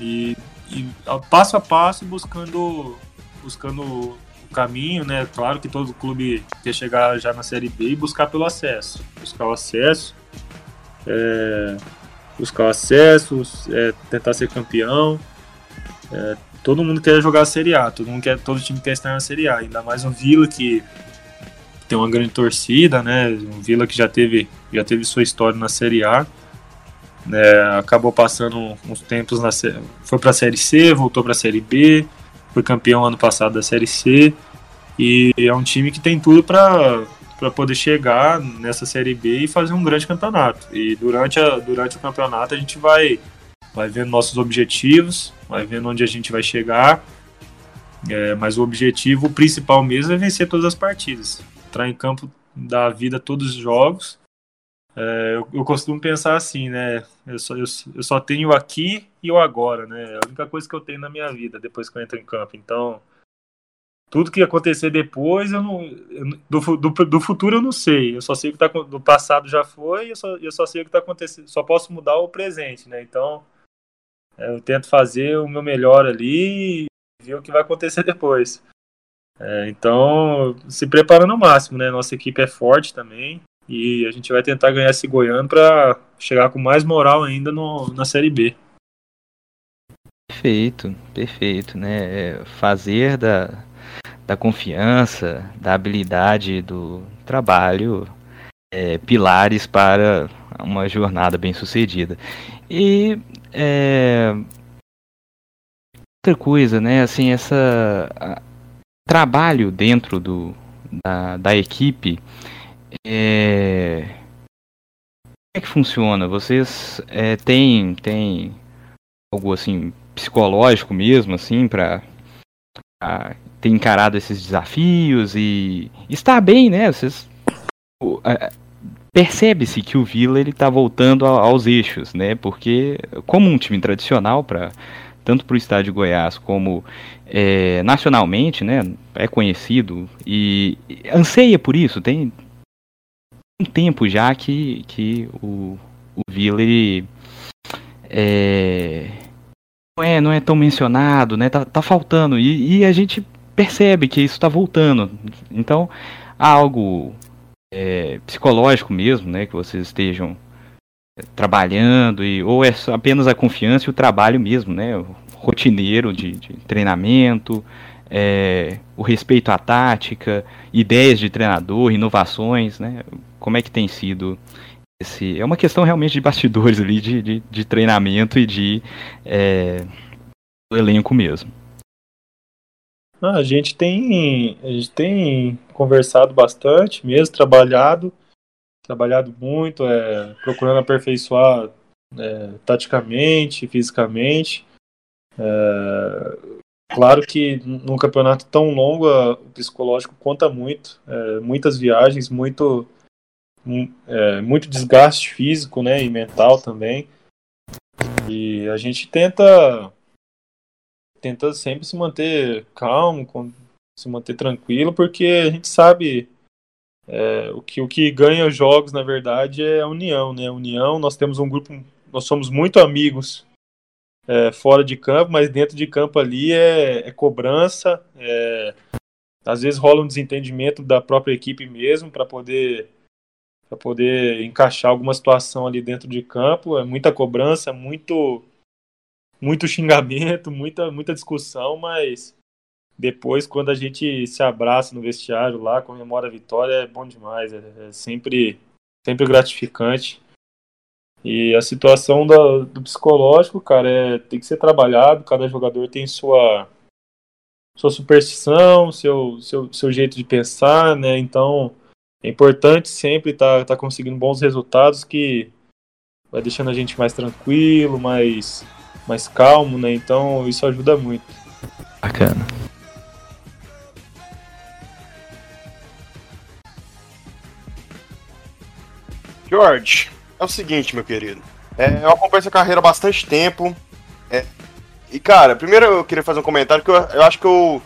e, e, passo a passo buscando, buscando caminho, né? Claro que todo clube quer chegar já na Série B e buscar pelo acesso. Buscar o acesso, é, buscar o acesso, é, tentar ser campeão. É, todo mundo quer jogar a Série A, todo mundo quer, todo time quer estar na Série A, ainda mais um Vila que tem uma grande torcida, né? Um Vila que já teve, já teve sua história na Série A. né? acabou passando uns tempos na foi para a Série C, voltou para a Série B, foi campeão ano passado da Série C e é um time que tem tudo para para poder chegar nessa Série B e fazer um grande campeonato. E durante, a, durante o campeonato a gente vai vai vendo nossos objetivos, vai vendo onde a gente vai chegar. É, mas o objetivo principal mesmo é vencer todas as partidas. Entrar em campo da vida todos os jogos. É, eu, eu, costumo pensar assim, né? Eu só, eu, eu só tenho aqui e o agora, né? É a única coisa que eu tenho na minha vida depois que eu entro em campo. Então, tudo que acontecer depois, eu não, do, do, do, futuro eu não sei. Eu só sei o que tá, do passado já foi, eu só, eu só sei o que está acontecendo. Só posso mudar o presente, né? Então, eu tento fazer o meu melhor ali e ver o que vai acontecer depois. É, então, se preparando ao máximo, né? Nossa equipe é forte também e a gente vai tentar ganhar esse Goiano para chegar com mais moral ainda no, na Série B. Perfeito, perfeito, né? É, fazer da, da confiança, da habilidade, do trabalho é, pilares para uma jornada bem sucedida. E é, outra coisa, né? Assim, essa trabalho dentro do, da, da equipe é, como é que funciona? Vocês é, têm, têm algo assim psicológico mesmo, assim, para ter encarado esses desafios e estar bem, né? Vocês percebe-se que o Vila ele está voltando aos eixos, né? Porque como um time tradicional para tanto para o estado de Goiás como é, nacionalmente, né? É conhecido e anseia por isso. Tem um tempo já que, que o, o Vila ele, é, não é não é tão mencionado, né? Tá, tá faltando e, e a gente percebe que isso está voltando. Então há algo é, psicológico mesmo, né? Que vocês estejam é, trabalhando e ou é apenas a confiança e o trabalho mesmo, né? O rotineiro de, de treinamento, é, o respeito à tática, ideias de treinador, inovações, né? Como é que tem sido esse? É uma questão realmente de bastidores ali, de, de, de treinamento e de é, elenco mesmo. Ah, a gente tem a gente tem conversado bastante, mesmo trabalhado, trabalhado muito, é, procurando aperfeiçoar é, taticamente, fisicamente. É, claro que num campeonato tão longo, o psicológico conta muito, é, muitas viagens, muito mu- é, muito desgaste físico, né, e mental também. E a gente tenta tenta sempre se manter calmo, se manter tranquilo, porque a gente sabe é, o que o que ganha os jogos, na verdade, é a união, né? A união, nós temos um grupo, nós somos muito amigos é, fora de campo, mas dentro de campo ali é, é cobrança, é, às vezes rola um desentendimento da própria equipe mesmo para poder para poder encaixar alguma situação ali dentro de campo, é muita cobrança, muito muito xingamento, muita muita discussão, mas depois quando a gente se abraça no vestiário lá, comemora a vitória, é bom demais, é, é sempre sempre gratificante. E a situação da- do psicológico, cara, é, tem que ser trabalhado, cada jogador tem sua sua superstição, seu, seu, seu jeito de pensar, né? Então é importante sempre estar tá, tá conseguindo bons resultados que vai deixando a gente mais tranquilo, mais, mais calmo, né? Então isso ajuda muito. Bacana. George, é o seguinte, meu querido. É, eu acompanho essa carreira há bastante tempo. é, e, cara, primeiro eu queria fazer um comentário que eu, eu acho que eu.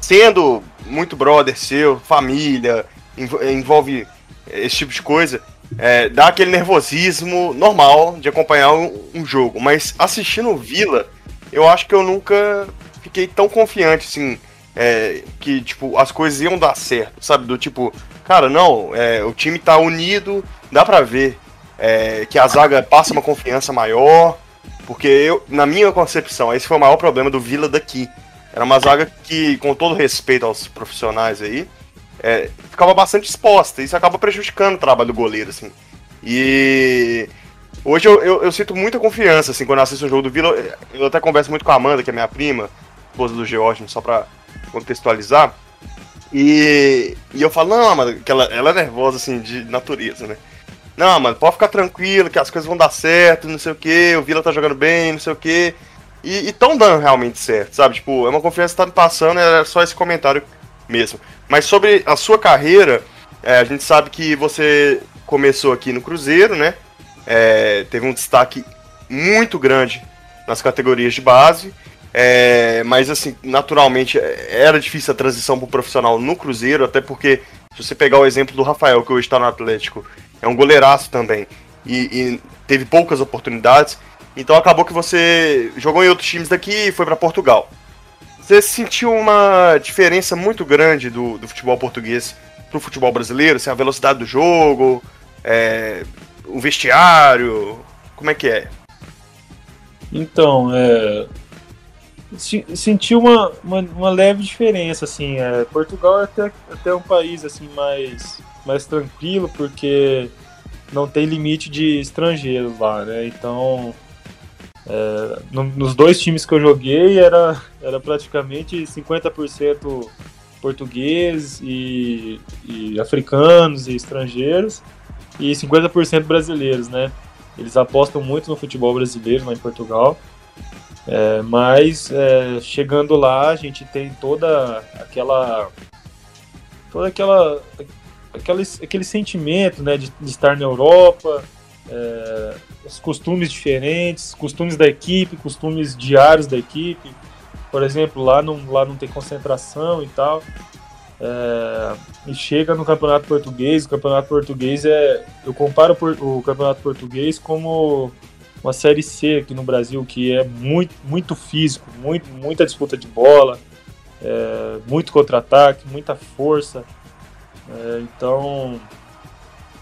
Sendo muito brother seu, família, env- envolve esse tipo de coisa, é, dá aquele nervosismo normal de acompanhar um, um jogo. Mas assistindo o Vila, eu acho que eu nunca fiquei tão confiante, assim, é, que, tipo, as coisas iam dar certo, sabe? Do tipo, cara, não, é, o time tá unido, dá pra ver é, que a zaga passa uma confiança maior, porque eu, na minha concepção, esse foi o maior problema do Vila daqui. Era uma zaga que, com todo respeito aos profissionais aí, é, ficava bastante exposta. Isso acaba prejudicando o trabalho do goleiro, assim. E hoje eu, eu, eu sinto muita confiança, assim, quando eu assisto um jogo do Vila. Eu até converso muito com a Amanda, que é minha prima, esposa do George, só pra contextualizar. E, e eu falo, não, Amanda, que ela, ela é nervosa, assim, de natureza, né? Não, mano, pode ficar tranquilo, que as coisas vão dar certo, não sei o que, o Vila tá jogando bem, não sei o que. E estão dando realmente certo, sabe? Tipo, é uma confiança que tá me passando, era só esse comentário mesmo. Mas sobre a sua carreira, é, a gente sabe que você começou aqui no Cruzeiro, né? É, teve um destaque muito grande nas categorias de base. É, mas assim, naturalmente é, era difícil a transição para o profissional no Cruzeiro, até porque se você pegar o exemplo do Rafael, que hoje está no Atlético, é um goleiraço também, e, e teve poucas oportunidades, então acabou que você jogou em outros times daqui e foi para Portugal. Você sentiu uma diferença muito grande do, do futebol português pro futebol brasileiro? Assim, a velocidade do jogo, é, o vestiário, como é que é? Então, é, senti uma, uma, uma leve diferença, assim, é, Portugal é até, até um país, assim, mais, mais tranquilo, porque não tem limite de estrangeiros lá, né, então, é, no- nos dois times que eu joguei, era, era praticamente 50% português e, e africanos e estrangeiros, e 50% brasileiros, né, eles apostam muito no futebol brasileiro lá em Portugal. É, mas é, chegando lá, a gente tem toda aquela. toda aquela. aquela aquele sentimento né, de, de estar na Europa, é, os costumes diferentes, costumes da equipe, costumes diários da equipe. Por exemplo, lá não, lá não tem concentração e tal. É, e chega no campeonato português, o campeonato português é. Eu comparo o campeonato português como uma série C aqui no Brasil, que é muito, muito físico, muito, muita disputa de bola, é, muito contra-ataque, muita força. É, então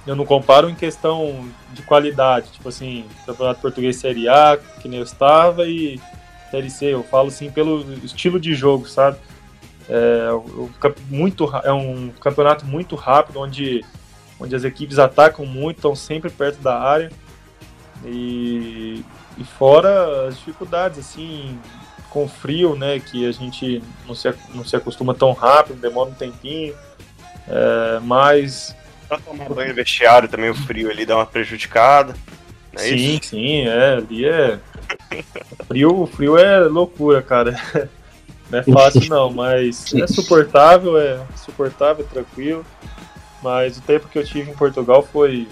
eu não comparo em questão de qualidade, tipo assim, campeonato português Série A, que nem eu estava, e Série C, eu falo assim pelo estilo de jogo, sabe? É, muito, é um campeonato muito rápido, onde, onde as equipes atacam muito, estão sempre perto da área. E, e fora as dificuldades, assim, com frio, né, que a gente não se, não se acostuma tão rápido, demora um tempinho. É, mas Pra tomar banho vestiário também, o frio ali dá uma prejudicada. É sim, isso? sim, é, ali é. Frio, frio é loucura, cara. Não é fácil não, mas é suportável, é suportável, é tranquilo. mas o tempo que eu tive em Portugal foi,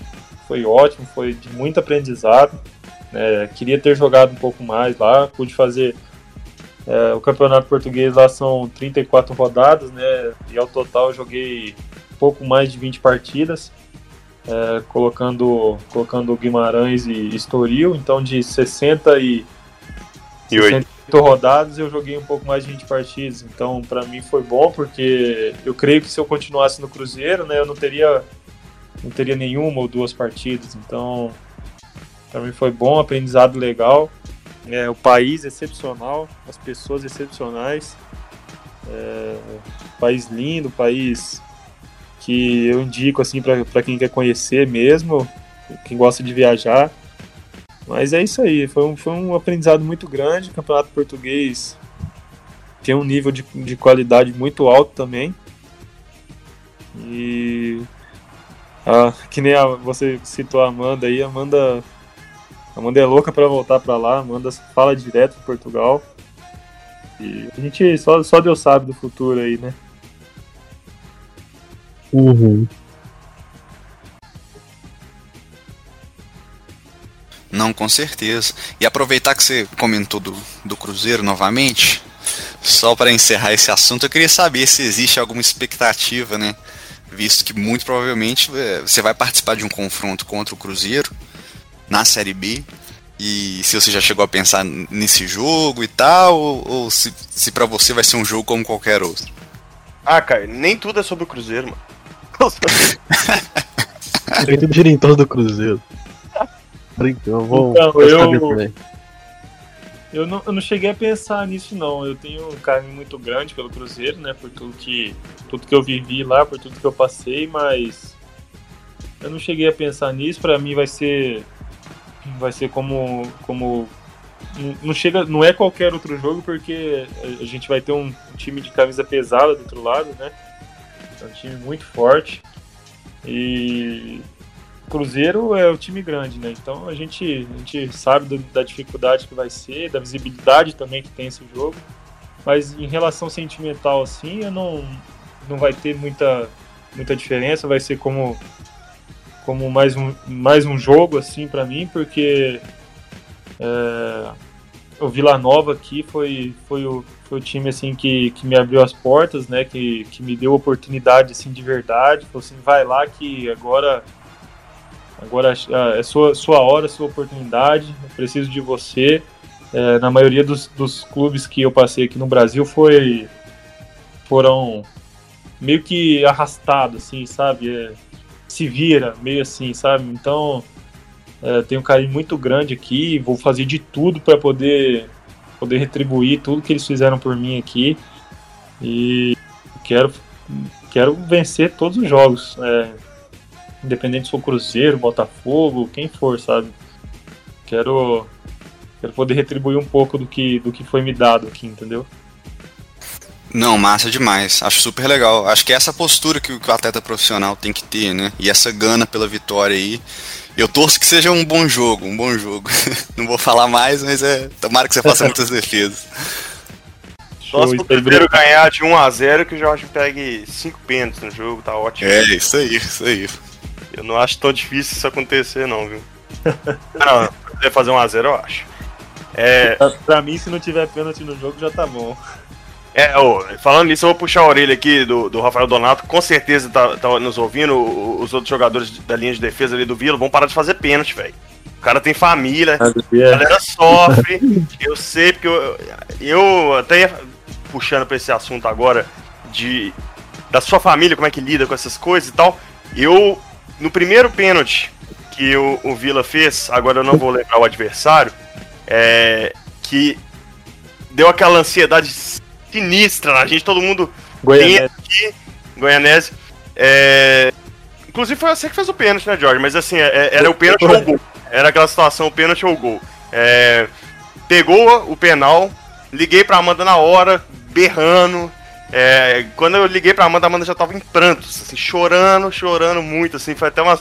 foi ótimo, foi de muito aprendizado. É, queria ter jogado um pouco mais lá, pude fazer. É, o campeonato português lá são 34 rodadas, né? E ao total eu joguei pouco mais de 20 partidas, é, colocando, colocando Guimarães e Estoril. Então, de 60 e, E oito. 68 rodadas, eu joguei um pouco mais de 20 partidas. Então, para mim foi bom, porque eu creio que se eu continuasse no Cruzeiro, né, eu não teria, não teria nenhuma ou duas partidas. Então, mim foi bom, aprendizado legal. É, o país excepcional, as pessoas excepcionais. É, país lindo, país que eu indico assim para quem quer conhecer mesmo, quem gosta de viajar. Mas é isso aí, foi um, foi um aprendizado muito grande. O Campeonato Português tem um nível de, de qualidade muito alto também. E ah, que nem a, você citou a Amanda aí, a Amanda, Amanda é louca para voltar para lá, Amanda fala direto de Portugal. E a gente só, só Deus sabe do futuro aí, né? Uhum. Não, com certeza. E aproveitar que você comentou do, do Cruzeiro novamente, só para encerrar esse assunto, eu queria saber se existe alguma expectativa, né? Visto que muito provavelmente eh, você vai participar de um confronto contra o Cruzeiro na Série B. E se você já chegou a pensar nesse jogo e tal, ou, ou se, se para você vai ser um jogo como qualquer outro. Ah, cara, nem tudo é sobre o Cruzeiro, mano. Tem tudo gira em torno do Cruzeiro. Então, vou Então, eu-. Eu não, eu não cheguei a pensar nisso não. Eu tenho um carinho muito grande pelo Cruzeiro, né? Por tudo que, tudo que eu vivi lá, por tudo que eu passei, mas eu não cheguei a pensar nisso. Pra mim vai ser vai ser como como não- chega, não é qualquer outro jogo porque a gente vai ter um time de camisa pesada do outro lado, né? É um time muito forte e Cruzeiro é o time grande, né? Então a gente, a gente sabe do- da dificuldade que vai ser, da visibilidade também que tem esse jogo. Mas em relação sentimental, assim, eu não, não vai ter muita, muita diferença. Vai ser como, como mais, um, mais um jogo, assim, para mim, porque é, o Vila Nova aqui foi, foi, o, foi o time, assim, que, que me abriu as portas, né? Que, que me deu oportunidade, assim, de verdade. Falou assim, vai lá que agora Agora ah, é sua, sua hora, sua oportunidade. Eu preciso de você. É, na maioria dos, dos clubes que eu passei aqui no Brasil foi foram meio que arrastados, assim, sabe? É, se vira, meio assim, sabe? Então é, tenho um carinho muito grande aqui. Vou fazer de tudo para poder poder retribuir tudo que eles fizeram por mim aqui e quero quero vencer todos os jogos. É, independente se for Cruzeiro, Botafogo, quem for, sabe? Quero, quero poder retribuir um pouco do que, do que foi me dado aqui, entendeu? Não, massa demais. Acho super legal. Acho que é essa postura que, o- que o atleta profissional tem que ter, né? E essa gana pela vitória aí. Eu torço que seja um bom jogo, um bom jogo. Não vou falar mais, mas é. Tomara que você faça muitas defesas. Só se o Cruzeiro ganhar de 1x0 que o Jorge pegue 5 pênaltis no jogo, tá ótimo. É, isso aí, isso aí. Eu não acho tão difícil isso acontecer, não, viu? não, se quiser fazer 1x0, eu acho. É, Pra, pra mim, se não tiver pênalti no jogo, já tá bom. É, ô, falando nisso, eu vou puxar a orelha aqui do, do Rafael Donato, com certeza tá, tá nos ouvindo. Os outros jogadores da linha de defesa ali do Vila vão parar de fazer pênalti, velho. O cara tem família, a galera sofre. Eu sei, porque eu, eu até ia puxando pra esse assunto agora de da sua família, como é que lida com essas coisas e tal. Eu, no primeiro pênalti que o, o Vila fez, agora eu não vou lembrar o adversário, é, que deu aquela ansiedade sinistra na gente, todo mundo Goianese. aqui, Goianese. É, Inclusive foi você que fez o pênalti, né, Jorge? Mas assim, é- era o pênalti ou o gol. Era aquela situação, o pênalti ou o gol. É, Pegou o penal, liguei pra Amanda na hora, berrando. É, quando eu liguei pra Amanda, a Amanda já tava em prantos, assim, chorando, chorando muito, assim, foi até umas.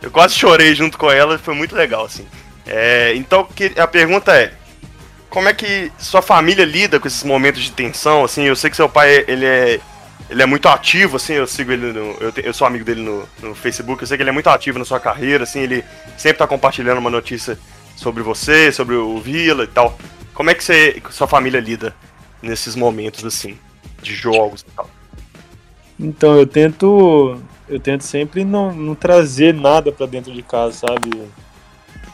Eu quase chorei junto com ela, foi muito legal, assim. É, então que- a pergunta é: como é que sua família lida com esses momentos de tensão? Assim, eu sei que seu pai ele é ele é muito ativo, assim, eu sigo ele no. Eu, te- eu sou amigo dele no, no Facebook, eu sei que ele é muito ativo na sua carreira, assim, ele sempre tá compartilhando uma notícia sobre você, sobre o Vila e tal. Como é que você, sua família lida nesses momentos, assim, de jogos e tal? Então, eu tento. Eu tento sempre não, não trazer nada pra dentro de casa, sabe?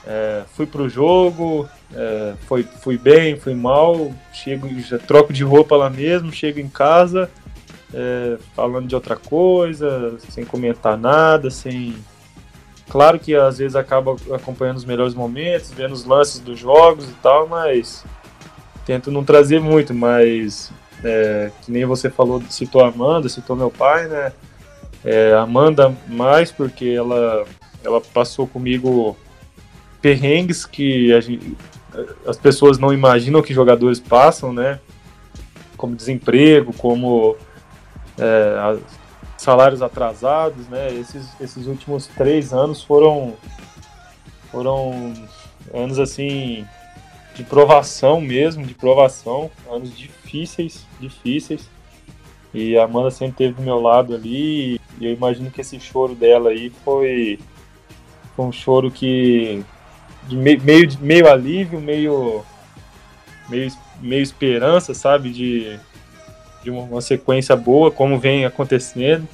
É, fui pro jogo, é, foi, fui bem, fui mal, chego, já troco de roupa lá mesmo, chego em casa é, falando de outra coisa, sem comentar nada, sem. Claro que às vezes acaba acompanhando os melhores momentos, vendo os lances dos jogos e tal, mas tento não trazer muito, mas é, que nem você falou, citou a Amanda, citou meu pai, né? É, Amanda mais porque ela, ela passou comigo perrengues que gente- as pessoas não imaginam que jogadores passam, né? Como desemprego, como é, salários atrasados, né? Esses, esses últimos três anos foram foram anos assim de provação mesmo, de provação, anos difíceis, difíceis. E a Amanda sempre esteve do meu lado ali, e eu imagino que esse choro dela aí foi, foi um choro que de meio, meio, meio alívio, meio, meio, meio esperança, sabe? De, de uma, uma sequência boa, como vem acontecendo.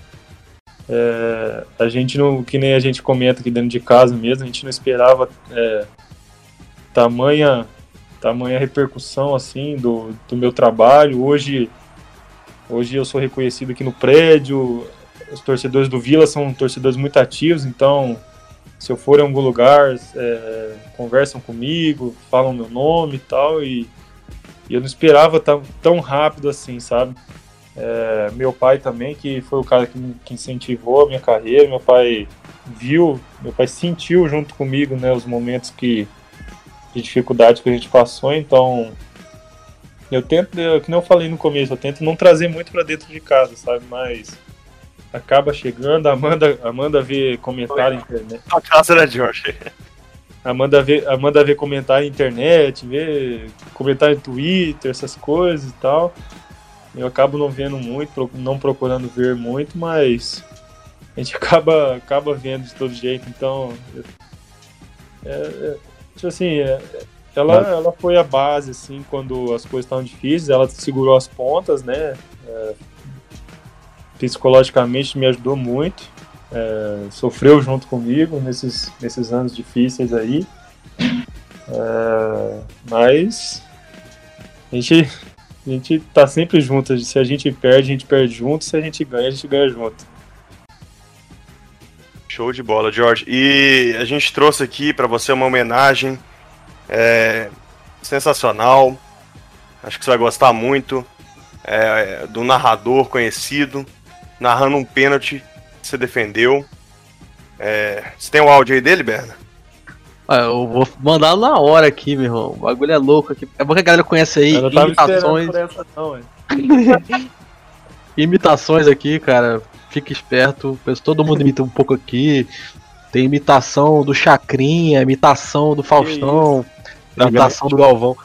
É, a gente não, que nem a gente comenta aqui dentro de casa mesmo, a gente não esperava é, tamanha, tamanha repercussão assim do, do meu trabalho. Hoje, hoje eu sou reconhecido aqui no prédio. Os torcedores do Vila são torcedores muito ativos, então se eu for em algum lugar, é, conversam comigo, falam meu nome e tal, e, e eu não esperava tão, tão rápido assim, sabe? É, meu pai também, que foi o cara que, que incentivou a minha carreira, meu pai viu, meu pai sentiu junto comigo, né, os momentos que de dificuldade que a gente passou, então eu tento, eu- que nem eu falei no começo, eu tento não trazer muito pra dentro de casa, sabe? Mas acaba chegando, a Amanda, a Amanda vê comentário na internet. Tua casa, né, George? Amanda vê, Amanda vê comentário na internet, vê comentário no Twitter, essas coisas e tal. Eu acabo não vendo muito, não procurando ver muito, mas a gente acaba, acaba vendo de todo jeito, então. É, é, tipo assim, é, ela, ela foi a base, assim, quando as coisas estavam difíceis, ela segurou as pontas, né? É, psicologicamente me ajudou muito. é, sofreu junto comigo nesses, nesses anos difíceis aí. É, mas a gente, a gente tá sempre junto. Se a gente perde, a gente perde junto. Se a gente ganha, a gente ganha junto. Show de bola, George. E a gente trouxe aqui pra você uma homenagem é, sensacional. Acho que você vai gostar muito. É, do narrador conhecido, narrando um pênalti que você defendeu. É, você tem o áudio aí dele, Berna? Ah, eu vou mandar na hora aqui, meu irmão. O bagulho é louco aqui. É bom que a galera conhece aí Eu não tava esperando imitações. essa não, imitações aqui, cara. Fica esperto. Pois Todo mundo imita um pouco aqui. Tem imitação do Chacrinha, imitação do Faustão, imitação do Galvão.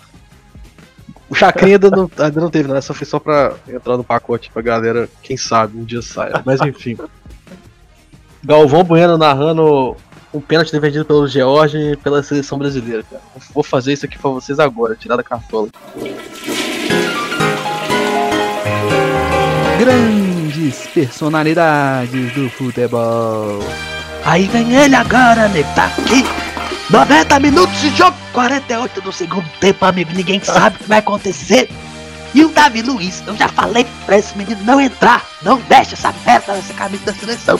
O Chacrinha ainda não, ainda não teve, né? Só foi só pra entrar no pacote pra galera, quem sabe, um dia saia. Mas enfim. Galvão Bueno narrando um pênalti defendido pelo George e pela seleção brasileira, cara. Vou fazer isso aqui pra vocês agora, tirar da cartola. Grandes personalidades do futebol. Aí vem ele agora, amigo, tá aqui. 90 minutos de jogo, 48 do segundo tempo, amigo. Ninguém sabe o que vai acontecer. E o Davi Luiz, eu já falei pra esse menino não entrar. Não deixa essa merda nessa camisa da seleção.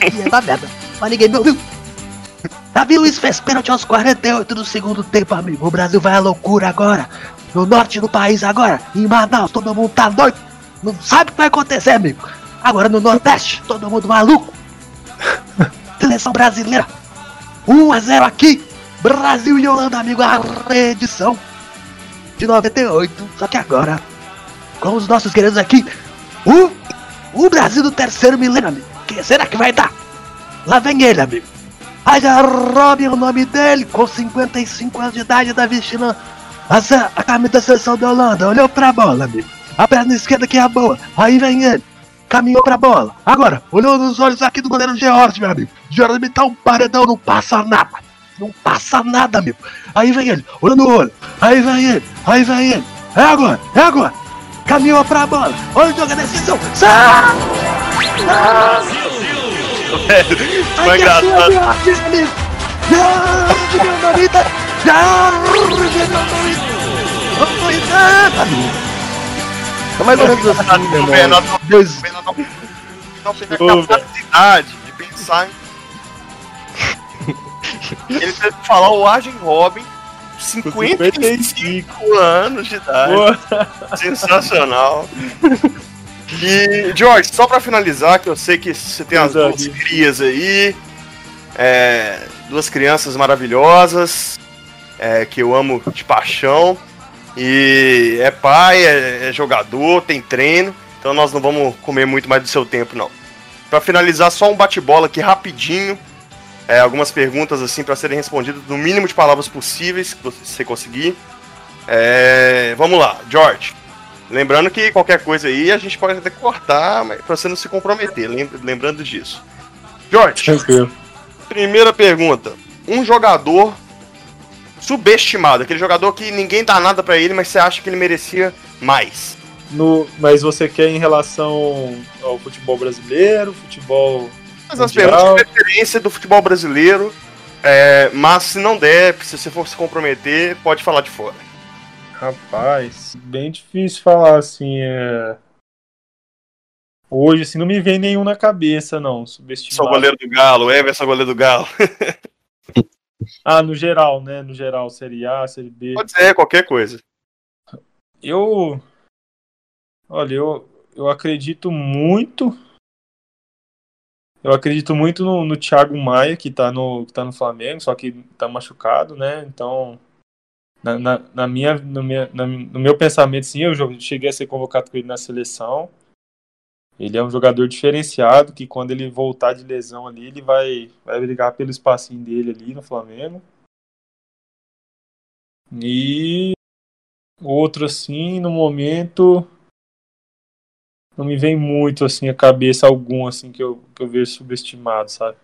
E essa merda. Mas ninguém me ouviu. Davi Luiz fez pênalti aos 48 do segundo tempo, amigo. O Brasil vai à loucura agora. No norte do país agora, em Manaus, todo mundo tá doido. Não sabe o que vai acontecer, amigo. Agora no Nordeste, todo mundo maluco. Seleção brasileira. 1 a 0 aqui. Brasil e Holanda, amigo. A reedição de 98. Só que agora, com os nossos queridos aqui, o, o Brasil do terceiro milênio, amigo. Que será que vai dar? Lá vem ele, amigo. Aja Robin é o nome dele, com 55 anos de idade, tá vestindo a, a camisa da seleção da Holanda. Olhou pra bola, amigo. A perna esquerda que é a boa. Aí vem ele. caminhou pra bola. Agora, olhou nos olhos aqui do goleiro George, meu amigo. George me tá um paredão, não passa nada. Não passa nada, amigo. Aí vem ele, olha no olho. Aí vem ele, aí vem ele. É agora, é agora. Caminhou pra bola. Olha o jogo, a decisão. Sai! Foi engraçado. George, meu amigo. É mais ou menos assim, meu. Bernardo não- Dois- o Bernardo não- não teve a capacidade de pensar em. Ele teve que falar o Arjen Robin, 55 anos de idade. Sensacional. E, George, só pra finalizar, que eu sei que você tem as duas crias aí, é, duas crianças maravilhosas, é, que eu amo de paixão, e é pai, é, é jogador, tem treino, então nós não vamos comer muito mais do seu tempo, não. Pra finalizar, só um bate-bola aqui rapidinho, é, algumas perguntas assim para serem respondidas no mínimo de palavras possíveis, que você conseguir. É, vamos lá, George. Lembrando que qualquer coisa aí a gente pode até cortar, mas pra você não se comprometer, lem- lembrando disso. George, primeira pergunta. Um jogador subestimado, aquele jogador que ninguém dá nada pra ele, mas você acha que ele merecia mais. No, mas você quer em relação ao futebol brasileiro, futebol. Mas as perguntas de preferência do futebol brasileiro, é, mas se não der, se você for se comprometer, pode falar de fora. Rapaz, bem difícil falar assim. É... Hoje, assim, não me vem nenhum na cabeça, não. Subestimado. Sou goleiro do Galo, Everson goleiro do Galo. Ah, no geral, né? No geral, Série A, Série B. Pode ser, qualquer coisa. Eu. Olha, eu, eu acredito muito. Eu acredito muito no, no Thiago Maia, que tá no, que tá no Flamengo, só que tá machucado, né? Então. Na, na, na minha, no, minha, na- no meu pensamento, sim, eu cheguei a ser convocado com ele na seleção. Ele é um jogador diferenciado, que quando ele voltar de lesão ali, ele vai, vai brigar pelo espacinho dele ali no Flamengo. E outro assim, no momento não me vem muito assim a cabeça algum assim que eu, que eu vejo subestimado, sabe?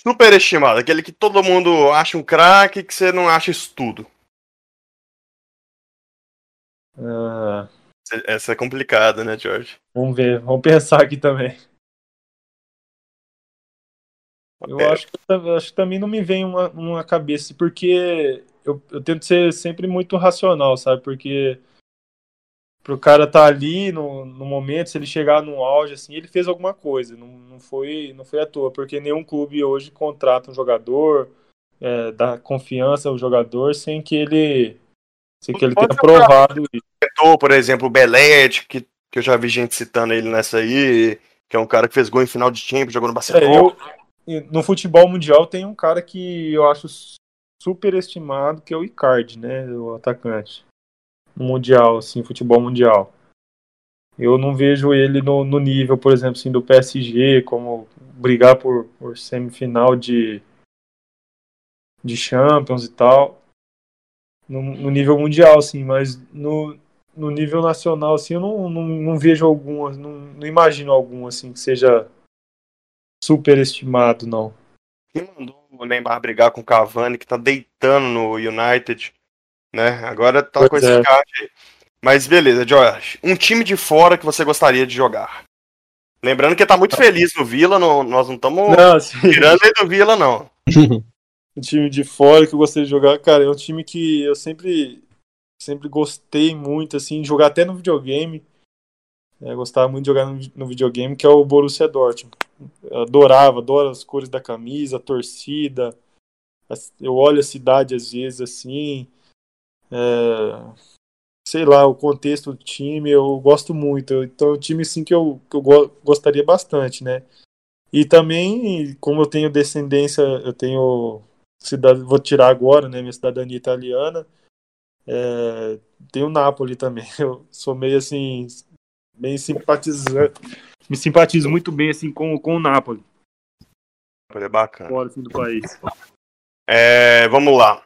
Superestimado, aquele que todo mundo acha um craque que você não acha isso tudo. Ah, Essa é complicada, né, George? vamos ver, vamos pensar aqui também. Eu É. acho que, eu acho que também não me vem uma, uma cabeça, porque eu, eu tento ser sempre muito racional, sabe? Porque pro cara estar ali no, no momento, se ele chegar no auge, assim, ele fez alguma coisa. Não, não, foi, não foi à toa, porque nenhum clube hoje contrata um jogador, é, dá confiança ao jogador sem que ele, sem que ele tenha provado isso. Citou, por exemplo, o Belete, que, que eu já vi gente citando ele nessa aí, que é um cara que fez gol em final de Champions, jogou no É, Barcelona. eu, e no futebol mundial tem um cara que eu acho super estimado, que é o Icardi, né? O atacante. Mundial, assim, futebol mundial. Eu não vejo ele no, no nível, por exemplo, assim, do PSG, como brigar por, por semifinal de, de Champions e tal. No, no nível mundial, assim, mas no, no nível nacional, assim, eu não, não, não vejo algum, não, não imagino algum, assim, que seja superestimado, não. Quem mandou o Neymar brigar com o Cavani, que tá deitando no United, né? Agora tá Pois com esse é. aí. Mas beleza, George. Um time de fora que você gostaria de jogar. Lembrando que tá muito feliz no Vila, não- nós não estamos tirando ele do Vila, não. Um time de fora que eu gostei de jogar, cara, é um time que eu sempre sempre gostei muito, assim, de jogar até no videogame. É, gostava muito de jogar no, vi- no videogame, que é o Borussia Dortmund. Adorava, adoro as cores da camisa, a torcida. Eu olho a cidade às vezes assim. é, sei lá, o contexto do time, eu gosto muito. Então é um time assim que eu, que eu go- gostaria bastante, né? E também, como eu tenho descendência, eu tenho cidad... vou tirar agora, né, minha cidadania italiana. É, tem o Napoli também. Eu sou meio assim, bem simpatizante. Me simpatizo muito bem assim com, com o Napoli, É bacana. fora assim, do país. É, vamos lá.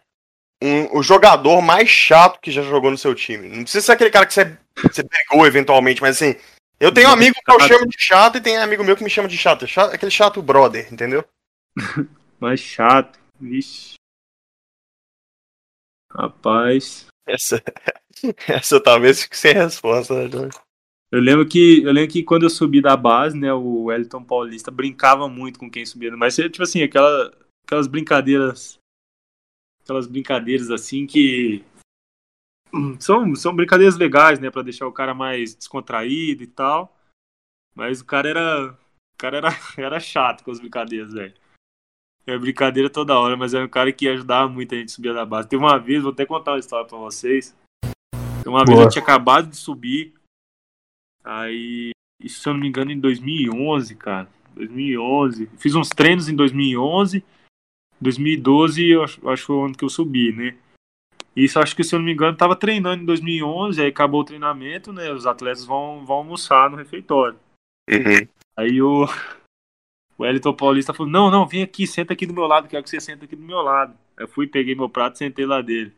Um- o jogador mais chato que já jogou no seu time. Não precisa ser aquele cara que você, você pegou eventualmente, mas assim, Eu tenho um amigo que eu chamo de chato e tem amigo meu que me chama de chato. Chato- aquele chato brother, entendeu? Mais chato. Vixe. Rapaz. Essa, essa talvez fique sem resposta, né? Eu lembro que eu lembro que quando eu subi da base, né, o Wellington Paulista brincava muito com quem subia, mas tipo assim, aquela, aquelas brincadeiras aquelas brincadeiras assim que são, são brincadeiras legais, né, Pra deixar o cara mais descontraído e tal. Mas o cara era o cara era, era chato com as brincadeiras, velho. É brincadeira toda hora, mas era um cara que ajudava muito a gente a subir da base. Teve uma vez, vou até contar uma história pra vocês. Tem Uma vez Boa. eu tinha acabado de subir. Aí, isso se eu não me engano, em 2011, cara. 2011. Fiz uns treinos em 2011. 2012, eu acho, acho que foi o ano que eu subi, né? Isso acho que, se eu não me engano, tava treinando em 2011. Aí acabou o treinamento, né? Os atletas vão, vão almoçar no refeitório. Aí o, o Elton Paulista falou: Não, não, vem aqui, senta aqui do meu lado, quero que você senta aqui do meu lado. Eu fui, peguei meu prato e sentei lá dele.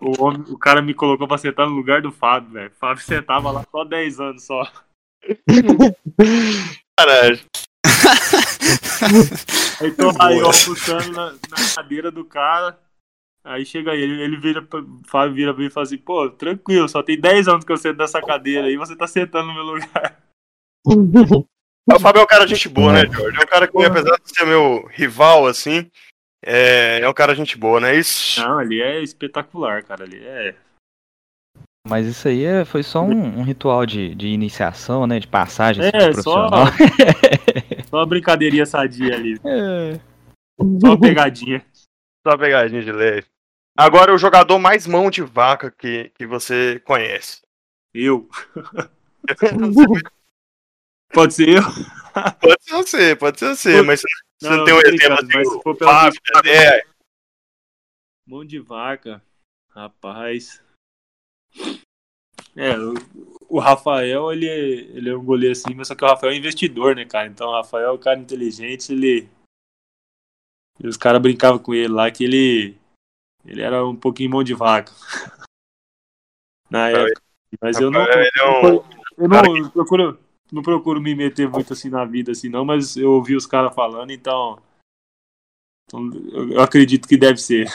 O, homem, o cara me colocou pra sentar no lugar do Fábio, velho. O Fábio sentava lá só 10 anos só. Caralho. Aí tô aí Boa. almoçando na, na cadeira do cara. Aí chega ele, ele vira, Fábio vira pra mim e fala assim: Pô, tranquilo, só tem 10 anos que eu sento nessa cadeira aí, você tá sentando no meu lugar. O Fábio é um cara gente boa, né, Jorge? É um cara que, apesar de ser meu rival, assim, é, é um cara gente boa, não é isso? Não, ali é espetacular, cara. Ali é. Mas isso aí é- foi só um, um ritual de, de iniciação, né? De passagem assim, É, só, profissional. só uma brincadeirinha sadia ali. É. Só uma pegadinha. Só uma pegadinha de leve. Agora, o jogador mais mão de vaca que, que você conhece. Eu. Pode ser eu? Pode ser você, pode ser você, mas você não, Não, tem um exemplo assim, mas se o for pela Fábio, justiça- Dedé, Mão de vaca. Rapaz. É, o, Rafael, ele, é- ele é um goleiro assim, mas só que o Rafael é investidor, né, cara? Então o Rafael é um cara inteligente, ele. E os caras brincavam com ele lá que ele. Ele era um pouquinho mão de vaca. Na época. Mas eu não. Ele é um Eu não, procuro, não procuro me meter muito assim na vida, assim, não, mas eu ouvi os caras falando, então. então eu, eu acredito que deve ser.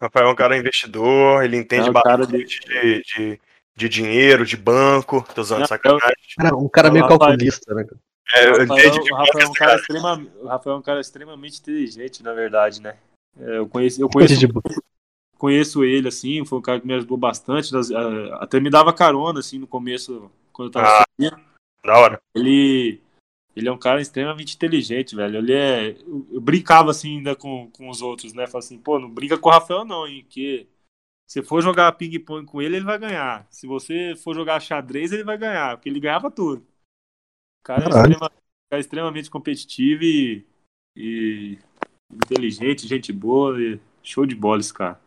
Rafael é um cara investidor, ele entende É um bastante de, de, de dinheiro, de banco. Tô usando Não, sacanagem. Cara, um cara meio calculista, né? cara? É, O Rafael, entendo de o Rafael é um cara extrema, Rafael é um cara extremamente inteligente, na verdade, né? É, eu conheço, eu conheço, de conheço ele, assim, foi um cara que me ajudou bastante, até me dava carona, assim, no começo, quando eu tava Ah. subindo. Da hora. Ele, ele é um cara extremamente inteligente, velho. Ele é. Eu, brincava assim ainda com, com os outros, né? Falei assim, pô, não brinca com o Rafael, não, hein? Que se for jogar ping-pong com ele, ele vai ganhar. Se você for jogar xadrez, ele vai ganhar, porque ele ganhava tudo. O cara é, Caralho. extrema- cara é extremamente competitivo e, e inteligente, gente boa, e show de bola esse cara.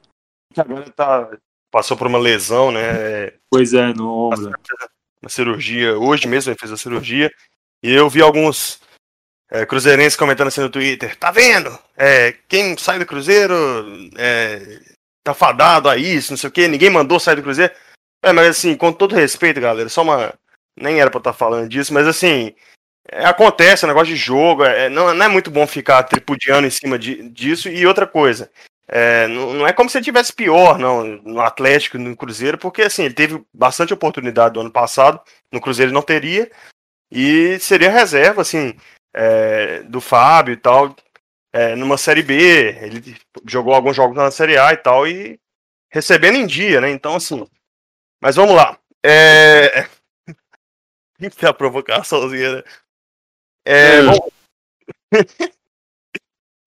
Agora tá, passou por uma lesão, né? Pois é, no ombro. Uma cirurgia. Hoje mesmo ele fez a cirurgia. E eu vi alguns é, cruzeirenses comentando assim no Twitter. Tá vendo? É, quem sai do Cruzeiro é, tá fadado a isso, não sei o que. Ninguém mandou sair do Cruzeiro. É, mas assim, com todo respeito, galera, só uma. Nem era pra estar falando disso, mas assim. é, acontece, é um negócio de jogo. é, não, não é muito bom ficar tripudiando em cima de- disso. E outra coisa. É, não, não é como se ele tivesse pior, não, no Atlético, no Cruzeiro, porque assim, ele teve bastante oportunidade do ano passado, no Cruzeiro ele não teria, e seria reserva, assim, é, do Fábio e tal, é, numa Série B, ele jogou alguns jogos na Série A e tal, e recebendo em dia, né, então assim, mas vamos lá, é... que é a provocaçãozinha, né? É, bom...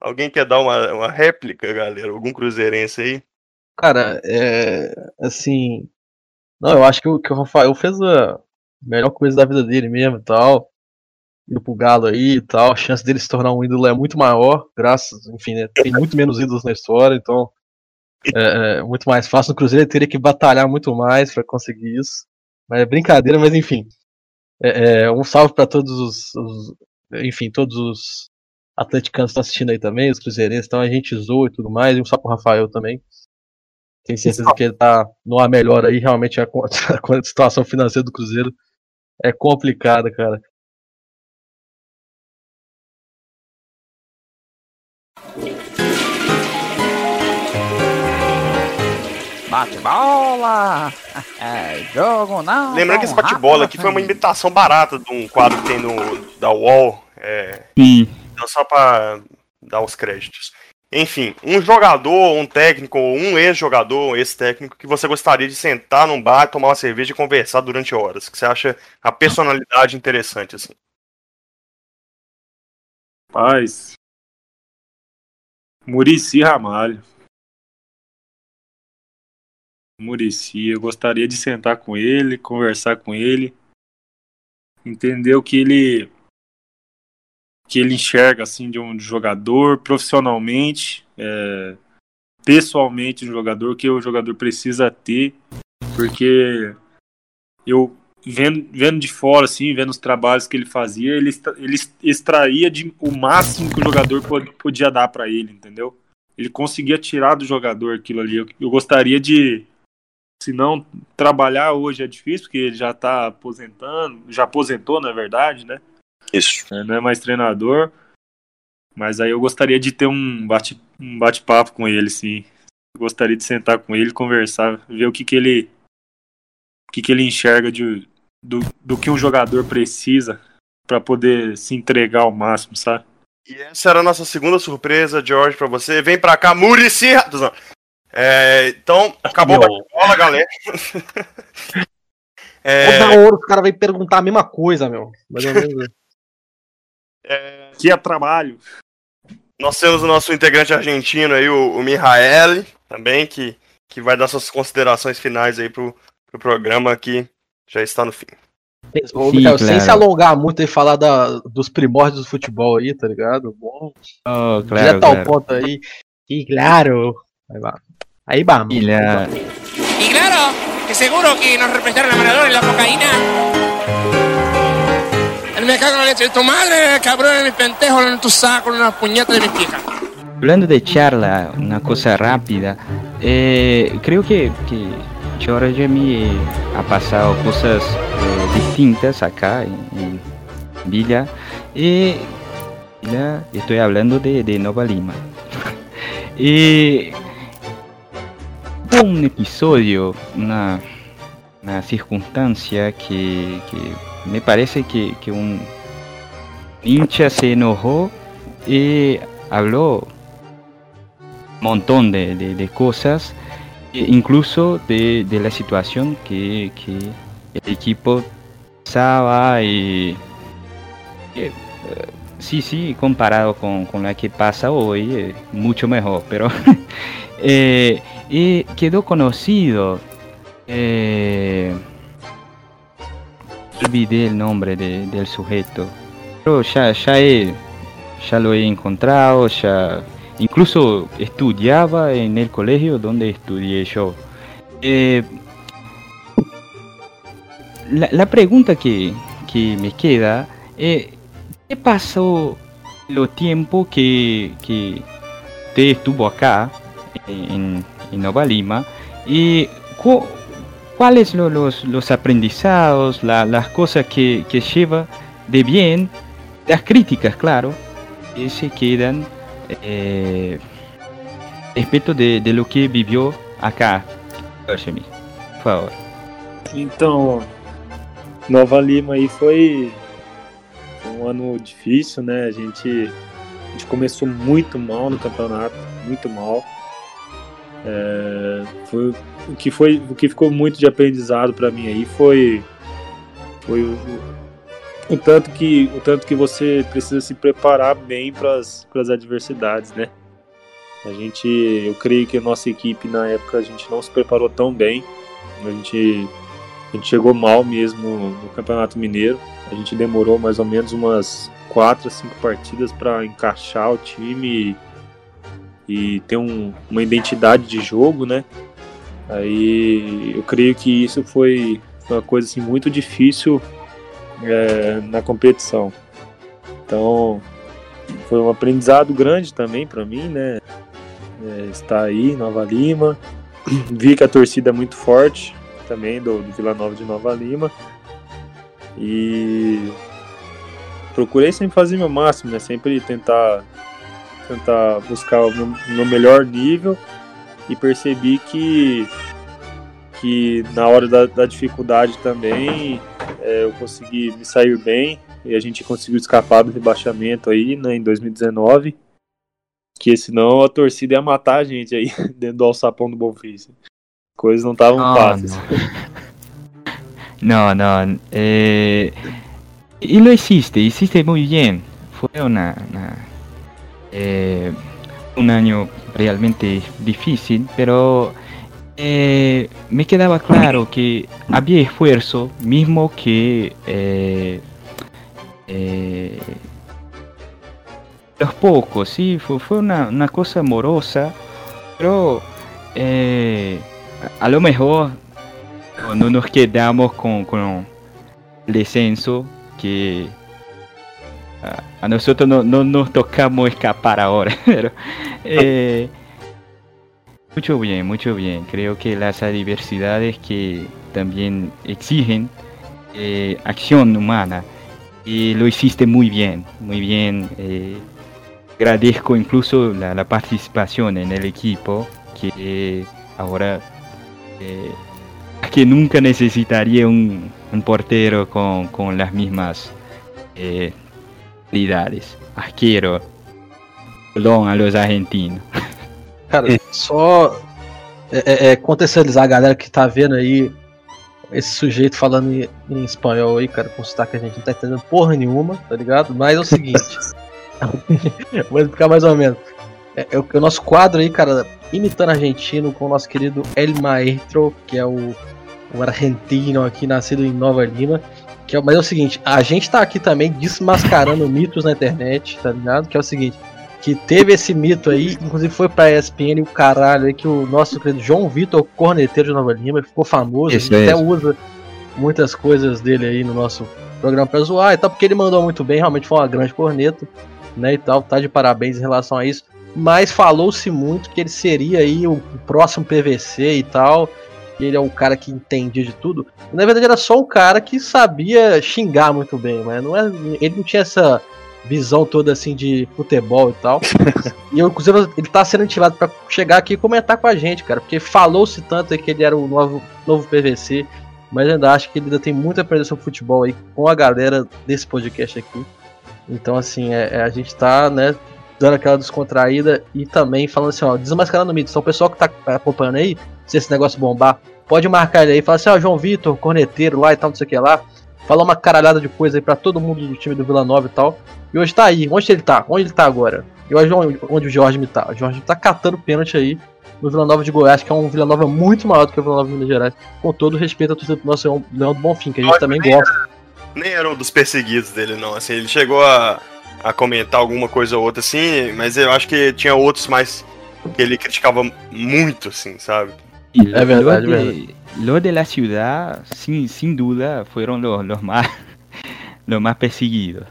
Alguém quer dar uma, uma réplica, galera? Algum cruzeirense aí? Cara, é. Assim. Não, eu acho que o, que o Rafael fez a melhor coisa da vida dele mesmo e tal. Indo pro Galo aí e tal. A chance dele se tornar um ídolo é muito maior, graças. Enfim, né, tem muito menos ídolos na história, então. É, é muito mais fácil. No Cruzeiro ele teria que batalhar muito mais pra conseguir isso. Mas é brincadeira, mas enfim. É, é, um salve pra todos os, os- Enfim, todos os atleticanos estão assistindo aí também, os cruzeirenses, então a gente zoa e tudo mais, e um salve pro Rafael também. Tenho certeza que ele tá numa melhor aí, realmente a, con- a situação financeira do Cruzeiro É complicado, cara. Bate bola! É, jogo não. Lembrando que esse bate-bola aqui foi uma assim. imitação barata de um quadro que tem no, da UOL. É, Sim. Então só pra dar os créditos. Enfim, um jogador, um técnico, ou um ex-jogador, ex-técnico, que você gostaria de sentar num bar, tomar uma cerveja e conversar durante horas. Que você acha a personalidade interessante, assim. Paz. Murici Ramalho. Murici, eu gostaria de sentar com ele, conversar com ele, entender o que ele que ele enxerga assim de um jogador profissionalmente, é, pessoalmente um jogador, que o jogador precisa ter, porque eu vendo, vendo de fora assim, vendo os trabalhos que ele fazia, ele, ele extraía de, o máximo que o jogador pod- podia dar para ele, entendeu? Ele conseguia tirar do jogador aquilo ali. Eu, eu gostaria de se não trabalhar hoje é difícil, porque ele já tá aposentando, já aposentou, na verdade, né? Isso. É, Não é mais treinador. Mas aí eu gostaria de ter um bate- um bate-papo com ele, sim. Gostaria de sentar com ele, conversar, ver o que, que ele. O que, que ele enxerga de, do, do que um jogador precisa para poder se entregar ao máximo, sabe? E essa era a nossa segunda surpresa, George, pra você. Vem pra cá, Murici! É, então, acabou o bate-bola, galera. É, Toda hora os caras vêm perguntar a mesma coisa, meu. Mais ou menos. Que é trabalho. Nós temos o nosso integrante argentino aí, o, o Mihael, também, que, que vai dar suas considerações finais aí pro, pro programa que já está no fim. Ô, Sim, Mikael, sem claro. se alongar muito e falar da, dos primórdios do futebol aí, tá ligado? Bom, Oh, claro, direto ao claro. ponto aí. E claro. Aí, va. Aí vamos. Y claro, que seguro que nos representaron la Maradona la cocaína. Me cago en la leche de tu madre, cabrón, en mi pentejo, en tu saco, en una puñeta de mi pija. Hablando de charla, una cosa rápida, eh, creo que, que George me ha pasado cosas eh, distintas acá en, en Villa. Y Villa, estoy hablando de, de Nova Lima. y hubo un episodio, una, una circunstancia que, que me parece que, que un hincha se enojó y habló un montón de, de- cosas, e incluso de, de la situación que, que el equipo pasaba y eh, sí, sí, comparado con, con la que pasa hoy, eh, mucho mejor, pero eh, y quedó conocido. Olvidé el nombre de- del sujeto, pero ya, ya, he- ya lo he encontrado, ya incluso estudiaba en el colegio donde estudié yo. Eh, la, la pregunta que, que me queda es, ¿qué pasó lo tiempo que, que usted estuvo acá en, en Nova Lima? ¿Y cuáles lo- los, los aprendizados, la- las cosas que, que lleva de bien, las críticas, claro, que se quedan eh, respecto de, de lo que vivió acá? Por favor. Então, Nova Lima aí foi um ano difícil, né? A gente, a gente começou muito mal no campeonato, muito mal. É, foi, o, que foi, o que ficou muito de aprendizado para mim aí foi, foi o, o tanto que o tanto que você precisa se preparar bem para as adversidades, né? A gente, eu creio que a nossa equipe na época a gente não se preparou tão bem. A gente a gente chegou mal mesmo no Campeonato Mineiro. A gente demorou mais ou menos umas quatro, cinco partidas para encaixar o time e, ter um- uma identidade de jogo, né? Aí eu creio que isso foi, uma coisa assim, muito difícil é, na competição. Então foi um aprendizado grande também para mim, né? É, estar aí Nova Lima. Vi que a torcida é muito forte também do, do Vila Nova de Nova Lima. E procurei sempre fazer meu máximo, né? Sempre tentar tentar buscar o meu, melhor nível e percebi que que na hora da, da dificuldade também é, eu consegui me sair bem e a gente conseguiu escapar do rebaixamento aí né, em 2019 que senão a torcida ia matar a gente aí dentro do alçapão do Bonfim. Coisas não estavam Ah, fáceis. No, no. eh, y lo hiciste, hiciste muy bien. Fue una, una, eh, un año realmente difícil, pero eh, me quedaba claro que había esfuerzo, mismo que eh, los pocos, sí, fue, fue una, una cosa amorosa, pero a, lo mejor no nos quedamos con, con el descenso que a, nosotros no, no nos tocamos escapar ahora, pero eh, mucho bien, mucho bien. Creo que las adversidades que también exigen eh, acción humana y lo hiciste muy bien, muy bien. eh, agradezco incluso la, la participación en el equipo que ahora que nunca necesitaría un, un portero con, con las mismas habilidades. Arquero, perdón a los argentinos. Cara, só é, é, é, contextualizar a galera que tá vendo aí esse sujeito falando em, em espanhol aí, cara, com sotaque que a gente não tá entendendo porra nenhuma, tá ligado? Mas é o seguinte. Vou explicar mais ou menos. É, é o, é o nosso quadro aí, cara, imitando argentino com o nosso querido El Maestro, que é o, o argentino aqui, nascido em Nova Lima. Que é, mas é o seguinte, a gente tá aqui também desmascarando mitos na internet, tá ligado? Que é o seguinte, que teve esse mito aí, inclusive foi pra ESPN e o caralho aí, que o nosso querido João Vitor, corneteiro de Nova Lima, ficou famoso, Isso a gente até mesmo. usa muitas coisas dele aí no nosso programa pra zoar e tal, porque ele mandou muito bem, realmente foi uma grande corneta, né, e tal, tá de parabéns em relação a isso, mas falou-se muito que ele seria aí o próximo PVC e tal, que ele é um cara que entendia de tudo, e, na verdade era só um cara que sabia xingar muito bem, mas não é, ele não tinha essa visão toda assim de futebol e tal. e eu, inclusive, ele tá sendo ativado pra chegar aqui e comentar com a gente, cara, porque falou-se tanto aí que ele era o novo, novo PVC, mas eu ainda acho que ele ainda tem muita aprender sobre futebol aí com a galera desse podcast aqui. Então, assim, é, é, a gente tá, né, dando aquela descontraída e também falando assim, ó, desmascarando mitos. Então, o pessoal que tá acompanhando aí, se esse negócio bombar, pode marcar ele aí, fala assim, ó, João Vitor, corneteiro lá e tal, não sei o que lá. Falar uma caralhada de coisa aí pra todo mundo do time do Vila Nova e tal. E hoje tá aí. Onde ele tá? Onde ele tá agora? E hoje onde, o Jorge me tá? O Jorge tá catando pênalti aí no Vila Nova de Goiás, que é um Vila Nova muito maior do que o Vila Nova de Minas Gerais. Com todo o respeito ao torcedor do nosso do Bonfim, que a gente Olha, também nem gosta. Nem era um dos perseguidos dele, não. Assim, ele chegou a, a comentar alguma coisa ou outra, assim, mas eu acho que tinha outros mais que ele criticava muito, assim, sabe? Y lo, Es verdad, lo de, lo de la ciudad, sin, sin duda, fueron los, los más los más perseguidos.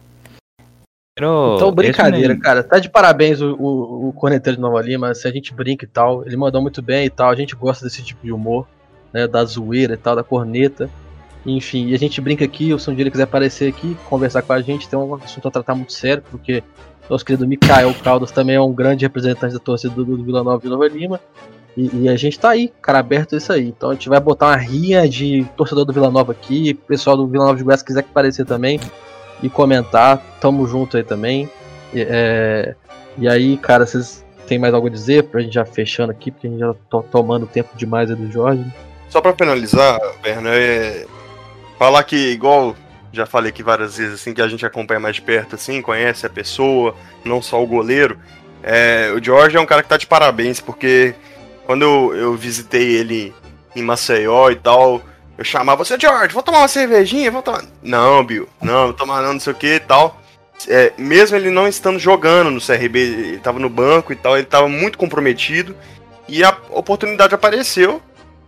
Pero Então, brincadeira, una- cara. Tá de parabéns o, o, o corneteiro de Nova Lima. Se a gente brinca e tal, ele mandou muito bem e tal. A gente gosta desse tipo de humor, né? Da zoeira e tal, da corneta. Enfim, e a gente brinca aqui. Se um dia ele quiser aparecer aqui, conversar com a gente, tem um assunto a tratar muito sério, porque nosso querido Mikael Caldas também é um grande representante da torcida do, do Vila Nova e Nova Lima. E, e a gente tá aí, cara aberto isso aí. Então a gente vai botar uma rinha de torcedor do Vila Nova aqui. Pessoal do Vila Nova de Goiás, quiser aparecer também e comentar, tamo junto aí também. E, é, e aí, cara, vocês têm mais algo a dizer pra gente já fechando aqui, porque a gente já tá tomando tempo demais aí do Jorge. Só pra penalizar, Berna, é falar que, igual já falei aqui várias vezes, assim, que a gente acompanha mais de perto, assim, conhece a pessoa, não só o goleiro. É, o Jorge é um cara que tá de parabéns, porque quando eu, eu visitei ele em Maceió e tal, eu chamava você, Jorge, vou tomar uma cervejinha, vou tomar. Não, Bill, não, não tomar não, não sei o que e tal. É, mesmo ele não estando jogando no CRB, ele tava no banco e tal, ele tava muito comprometido. E a oportunidade apareceu.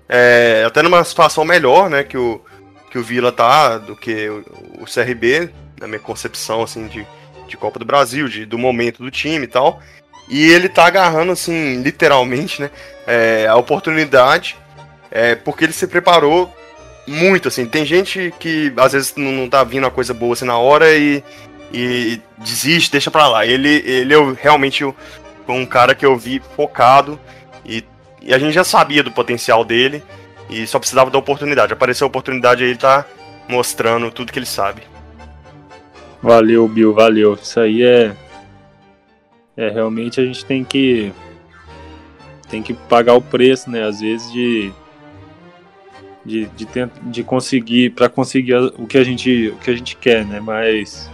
é, até numa situação melhor, né, que o, que o Vila tá, do que o, o CRB, na minha concepção, assim, de, de Copa do Brasil, de, do momento do time e tal. E ele tá agarrando, assim, literalmente, né, é, a oportunidade, é, porque ele se preparou muito, assim. Tem gente que às vezes não, não tá vindo uma coisa boa assim na hora e, e desiste, deixa pra lá. Ele, ele eu realmente foi um cara que eu vi focado e, e a gente já sabia do potencial dele e só precisava da oportunidade. Apareceu a oportunidade e ele tá mostrando tudo que ele sabe. Valeu, Bill, valeu. Isso aí é. É, realmente a gente tem que. Tem que pagar o preço, né? Às vezes de. De, de, de conseguir. para conseguir o que, a gente, o que a gente quer, né? Mas.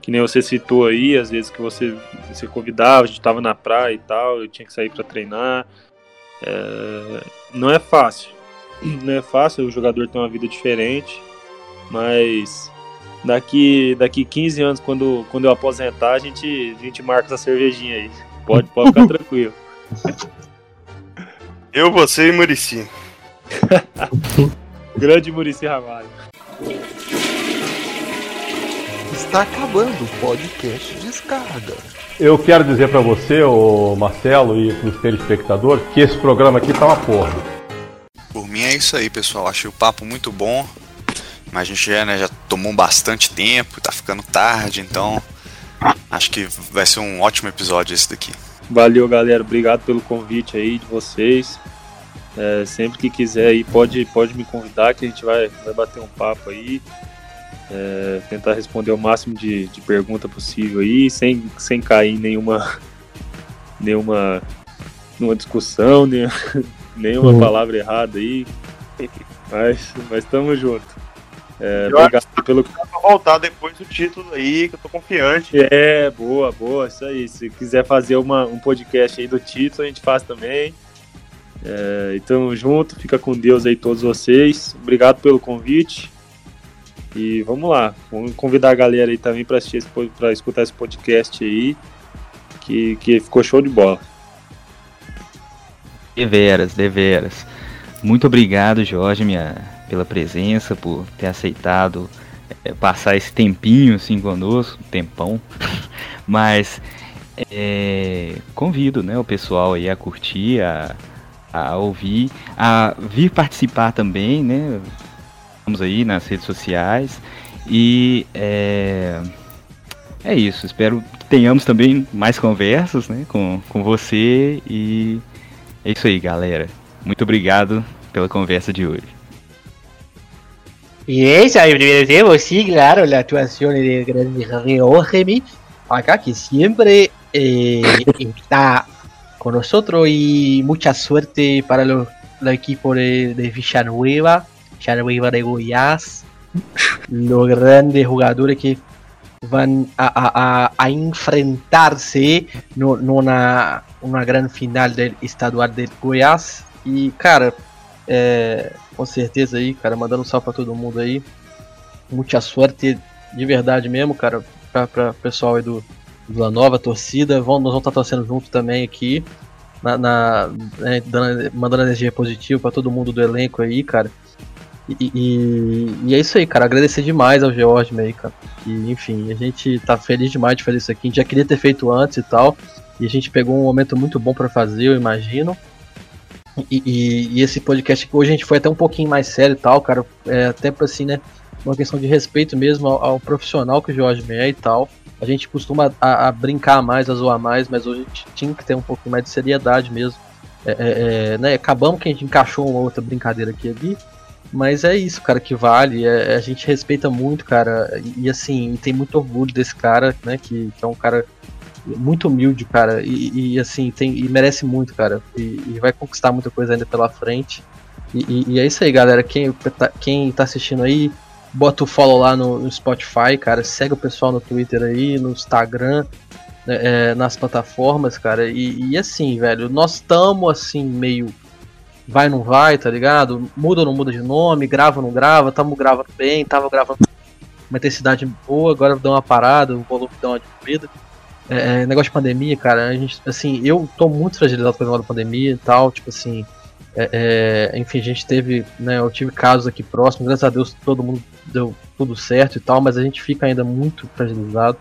Que nem você citou aí, às vezes que você, você convidava, a gente tava na praia e tal, eu tinha que sair para treinar. É, não é fácil. Não é fácil, o jogador tem uma vida diferente, mas daqui, daqui 15 anos, quando, quando eu aposentar, a gente, a gente marca essa cervejinha aí. Pode, pode ficar tranquilo. Eu, você e Murici. Grande Murici Ramalho. Está acabando o podcast Descarga. Eu quero dizer pra você, ô Marcelo, e pros telespectadores, que esse programa aqui tá uma porra. Por mim é isso aí, pessoal. Achei o papo muito bom. Mas a gente já, né, já tomou bastante tempo, tá ficando tarde, então acho que vai ser um ótimo episódio esse daqui. Valeu, galera. Obrigado pelo convite aí de vocês. É, sempre que quiser aí, pode, pode me convidar que a gente vai, vai bater um papo aí. É, tentar responder o máximo de, de pergunta possível aí, sem, sem cair em nenhuma, nenhuma, nenhuma discussão, nenhuma, nenhuma Uhum. palavra errada aí. Mas, mas tamo junto. É, Eu obrigado pelo. Pra voltar depois do título aí, que eu tô confiante. É, boa, boa, isso aí. Se quiser fazer uma, um podcast aí do título, a gente faz também. É, e tamo junto, fica com Deus aí todos vocês. Obrigado pelo convite. E vamos lá, vamos convidar a galera aí também para assistir pra escutar esse podcast aí, que, que ficou show de bola. Deveras, deveras. Muito obrigado, Jorge, minha, pela presença, por ter aceitado eh, passar esse tempinho assim conosco, tempão. Mas eh, convido né, o pessoal aí a curtir, a, a ouvir, a vir participar também, né? Estamos aí nas redes sociais. E é, é isso, espero que tenhamos também mais conversas né, com, com você e é isso aí, galera. Muito obrigado pela conversa de hoje. Y esa, primero tenemos, sí, claro, la actuación del grande Reógemi, acá que siempre eh, está con nosotros y mucha suerte para los, el equipo de, de Villanueva, Villanueva de Goiás, los grandes jugadores que van a, a, a, enfrentarse no, numa uma grande final do estadual de Goiás. E, cara, é, com certeza aí, cara, mandando um salve pra todo mundo aí. Muita sorte, de verdade mesmo, cara, pra, pra pessoal aí do Vila Nova, torcida. Vão, nós vamos estar torcendo junto também aqui. Na, na- né, dando- mandando energia positiva pra todo mundo do elenco aí, cara. E, e- e é isso aí, cara. Agradecer demais ao George aí, cara. E, enfim, a gente tá feliz demais de fazer isso aqui. A gente já queria ter feito antes e tal. E a gente pegou um momento muito bom pra fazer, eu imagino. E, e- esse podcast que hoje a gente foi até um pouquinho mais sério e tal, cara. É, até assim, né? Uma questão de respeito mesmo ao, ao profissional que o Jorge é e tal. A gente costuma a, a brincar mais, a zoar mais, mas hoje a gente tinha que ter um pouquinho mais de seriedade mesmo. É, é, é, né? Acabamos que a gente encaixou uma outra brincadeira aqui ali. Mas é isso, cara, que vale. É, a gente respeita muito, cara. E, e, assim, tem muito orgulho desse cara, né? Que, que é um cara muito humilde, cara. E, e, assim, tem, e merece muito, cara. E, e vai conquistar muita coisa ainda pela frente. E, e- é isso aí, galera. Quem tá, quem tá assistindo aí, bota o follow lá no, no Spotify, cara. Segue o pessoal no Twitter aí, no Instagram, né, é, nas plataformas, cara. E, assim, velho, nós estamos assim, meio vai não vai, tá ligado? Muda ou não muda de nome, grava ou não grava, tamo gravando bem, tava gravando uma intensidade boa, agora deu uma parada, o volume deu uma diminuída. É, é, negócio de pandemia, cara, a gente, assim, eu tô muito fragilizado o negócio da pandemia e tal, tipo assim, é, é, enfim, a gente teve, né, eu tive casos aqui próximos, graças a Deus todo mundo deu tudo certo e tal, mas a gente fica ainda muito fragilizado,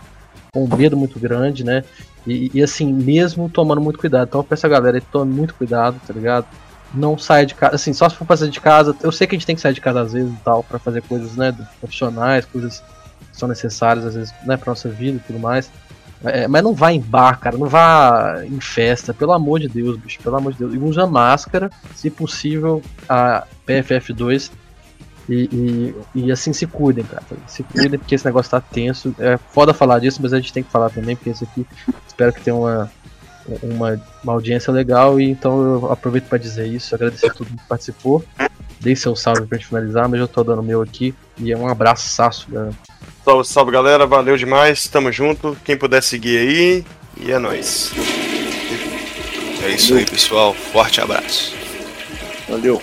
com um medo muito grande, né, e, e, assim, mesmo tomando muito cuidado, então eu peço a galera, tome muito cuidado, tá ligado? não saia de casa, assim, só se for fazer de casa. Eu sei que a gente tem que sair de casa às vezes e tal, para fazer coisas, né, profissionais, coisas que são necessárias às vezes, né, pra nossa vida e tudo mais. É, mas não vá em bar, cara, não vá em festa, pelo amor de Deus, bicho, pelo amor de Deus. E usa máscara, se possível, a PFF2. E, e, e, assim se cuidem, cara. Se cuidem porque esse negócio tá tenso. É foda falar disso, mas a gente tem que falar também, porque isso aqui espero que tenha uma, uma, uma audiência legal. E então eu aproveito para dizer isso, agradecer a todo mundo que participou. Dei seu salve pra gente finalizar, mas eu tô dando o meu aqui. E é um abraço, galera. Salve, salve galera, valeu demais, tamo junto. Quem puder seguir aí, e é nóis. É isso aí, pessoal. Forte abraço. Valeu.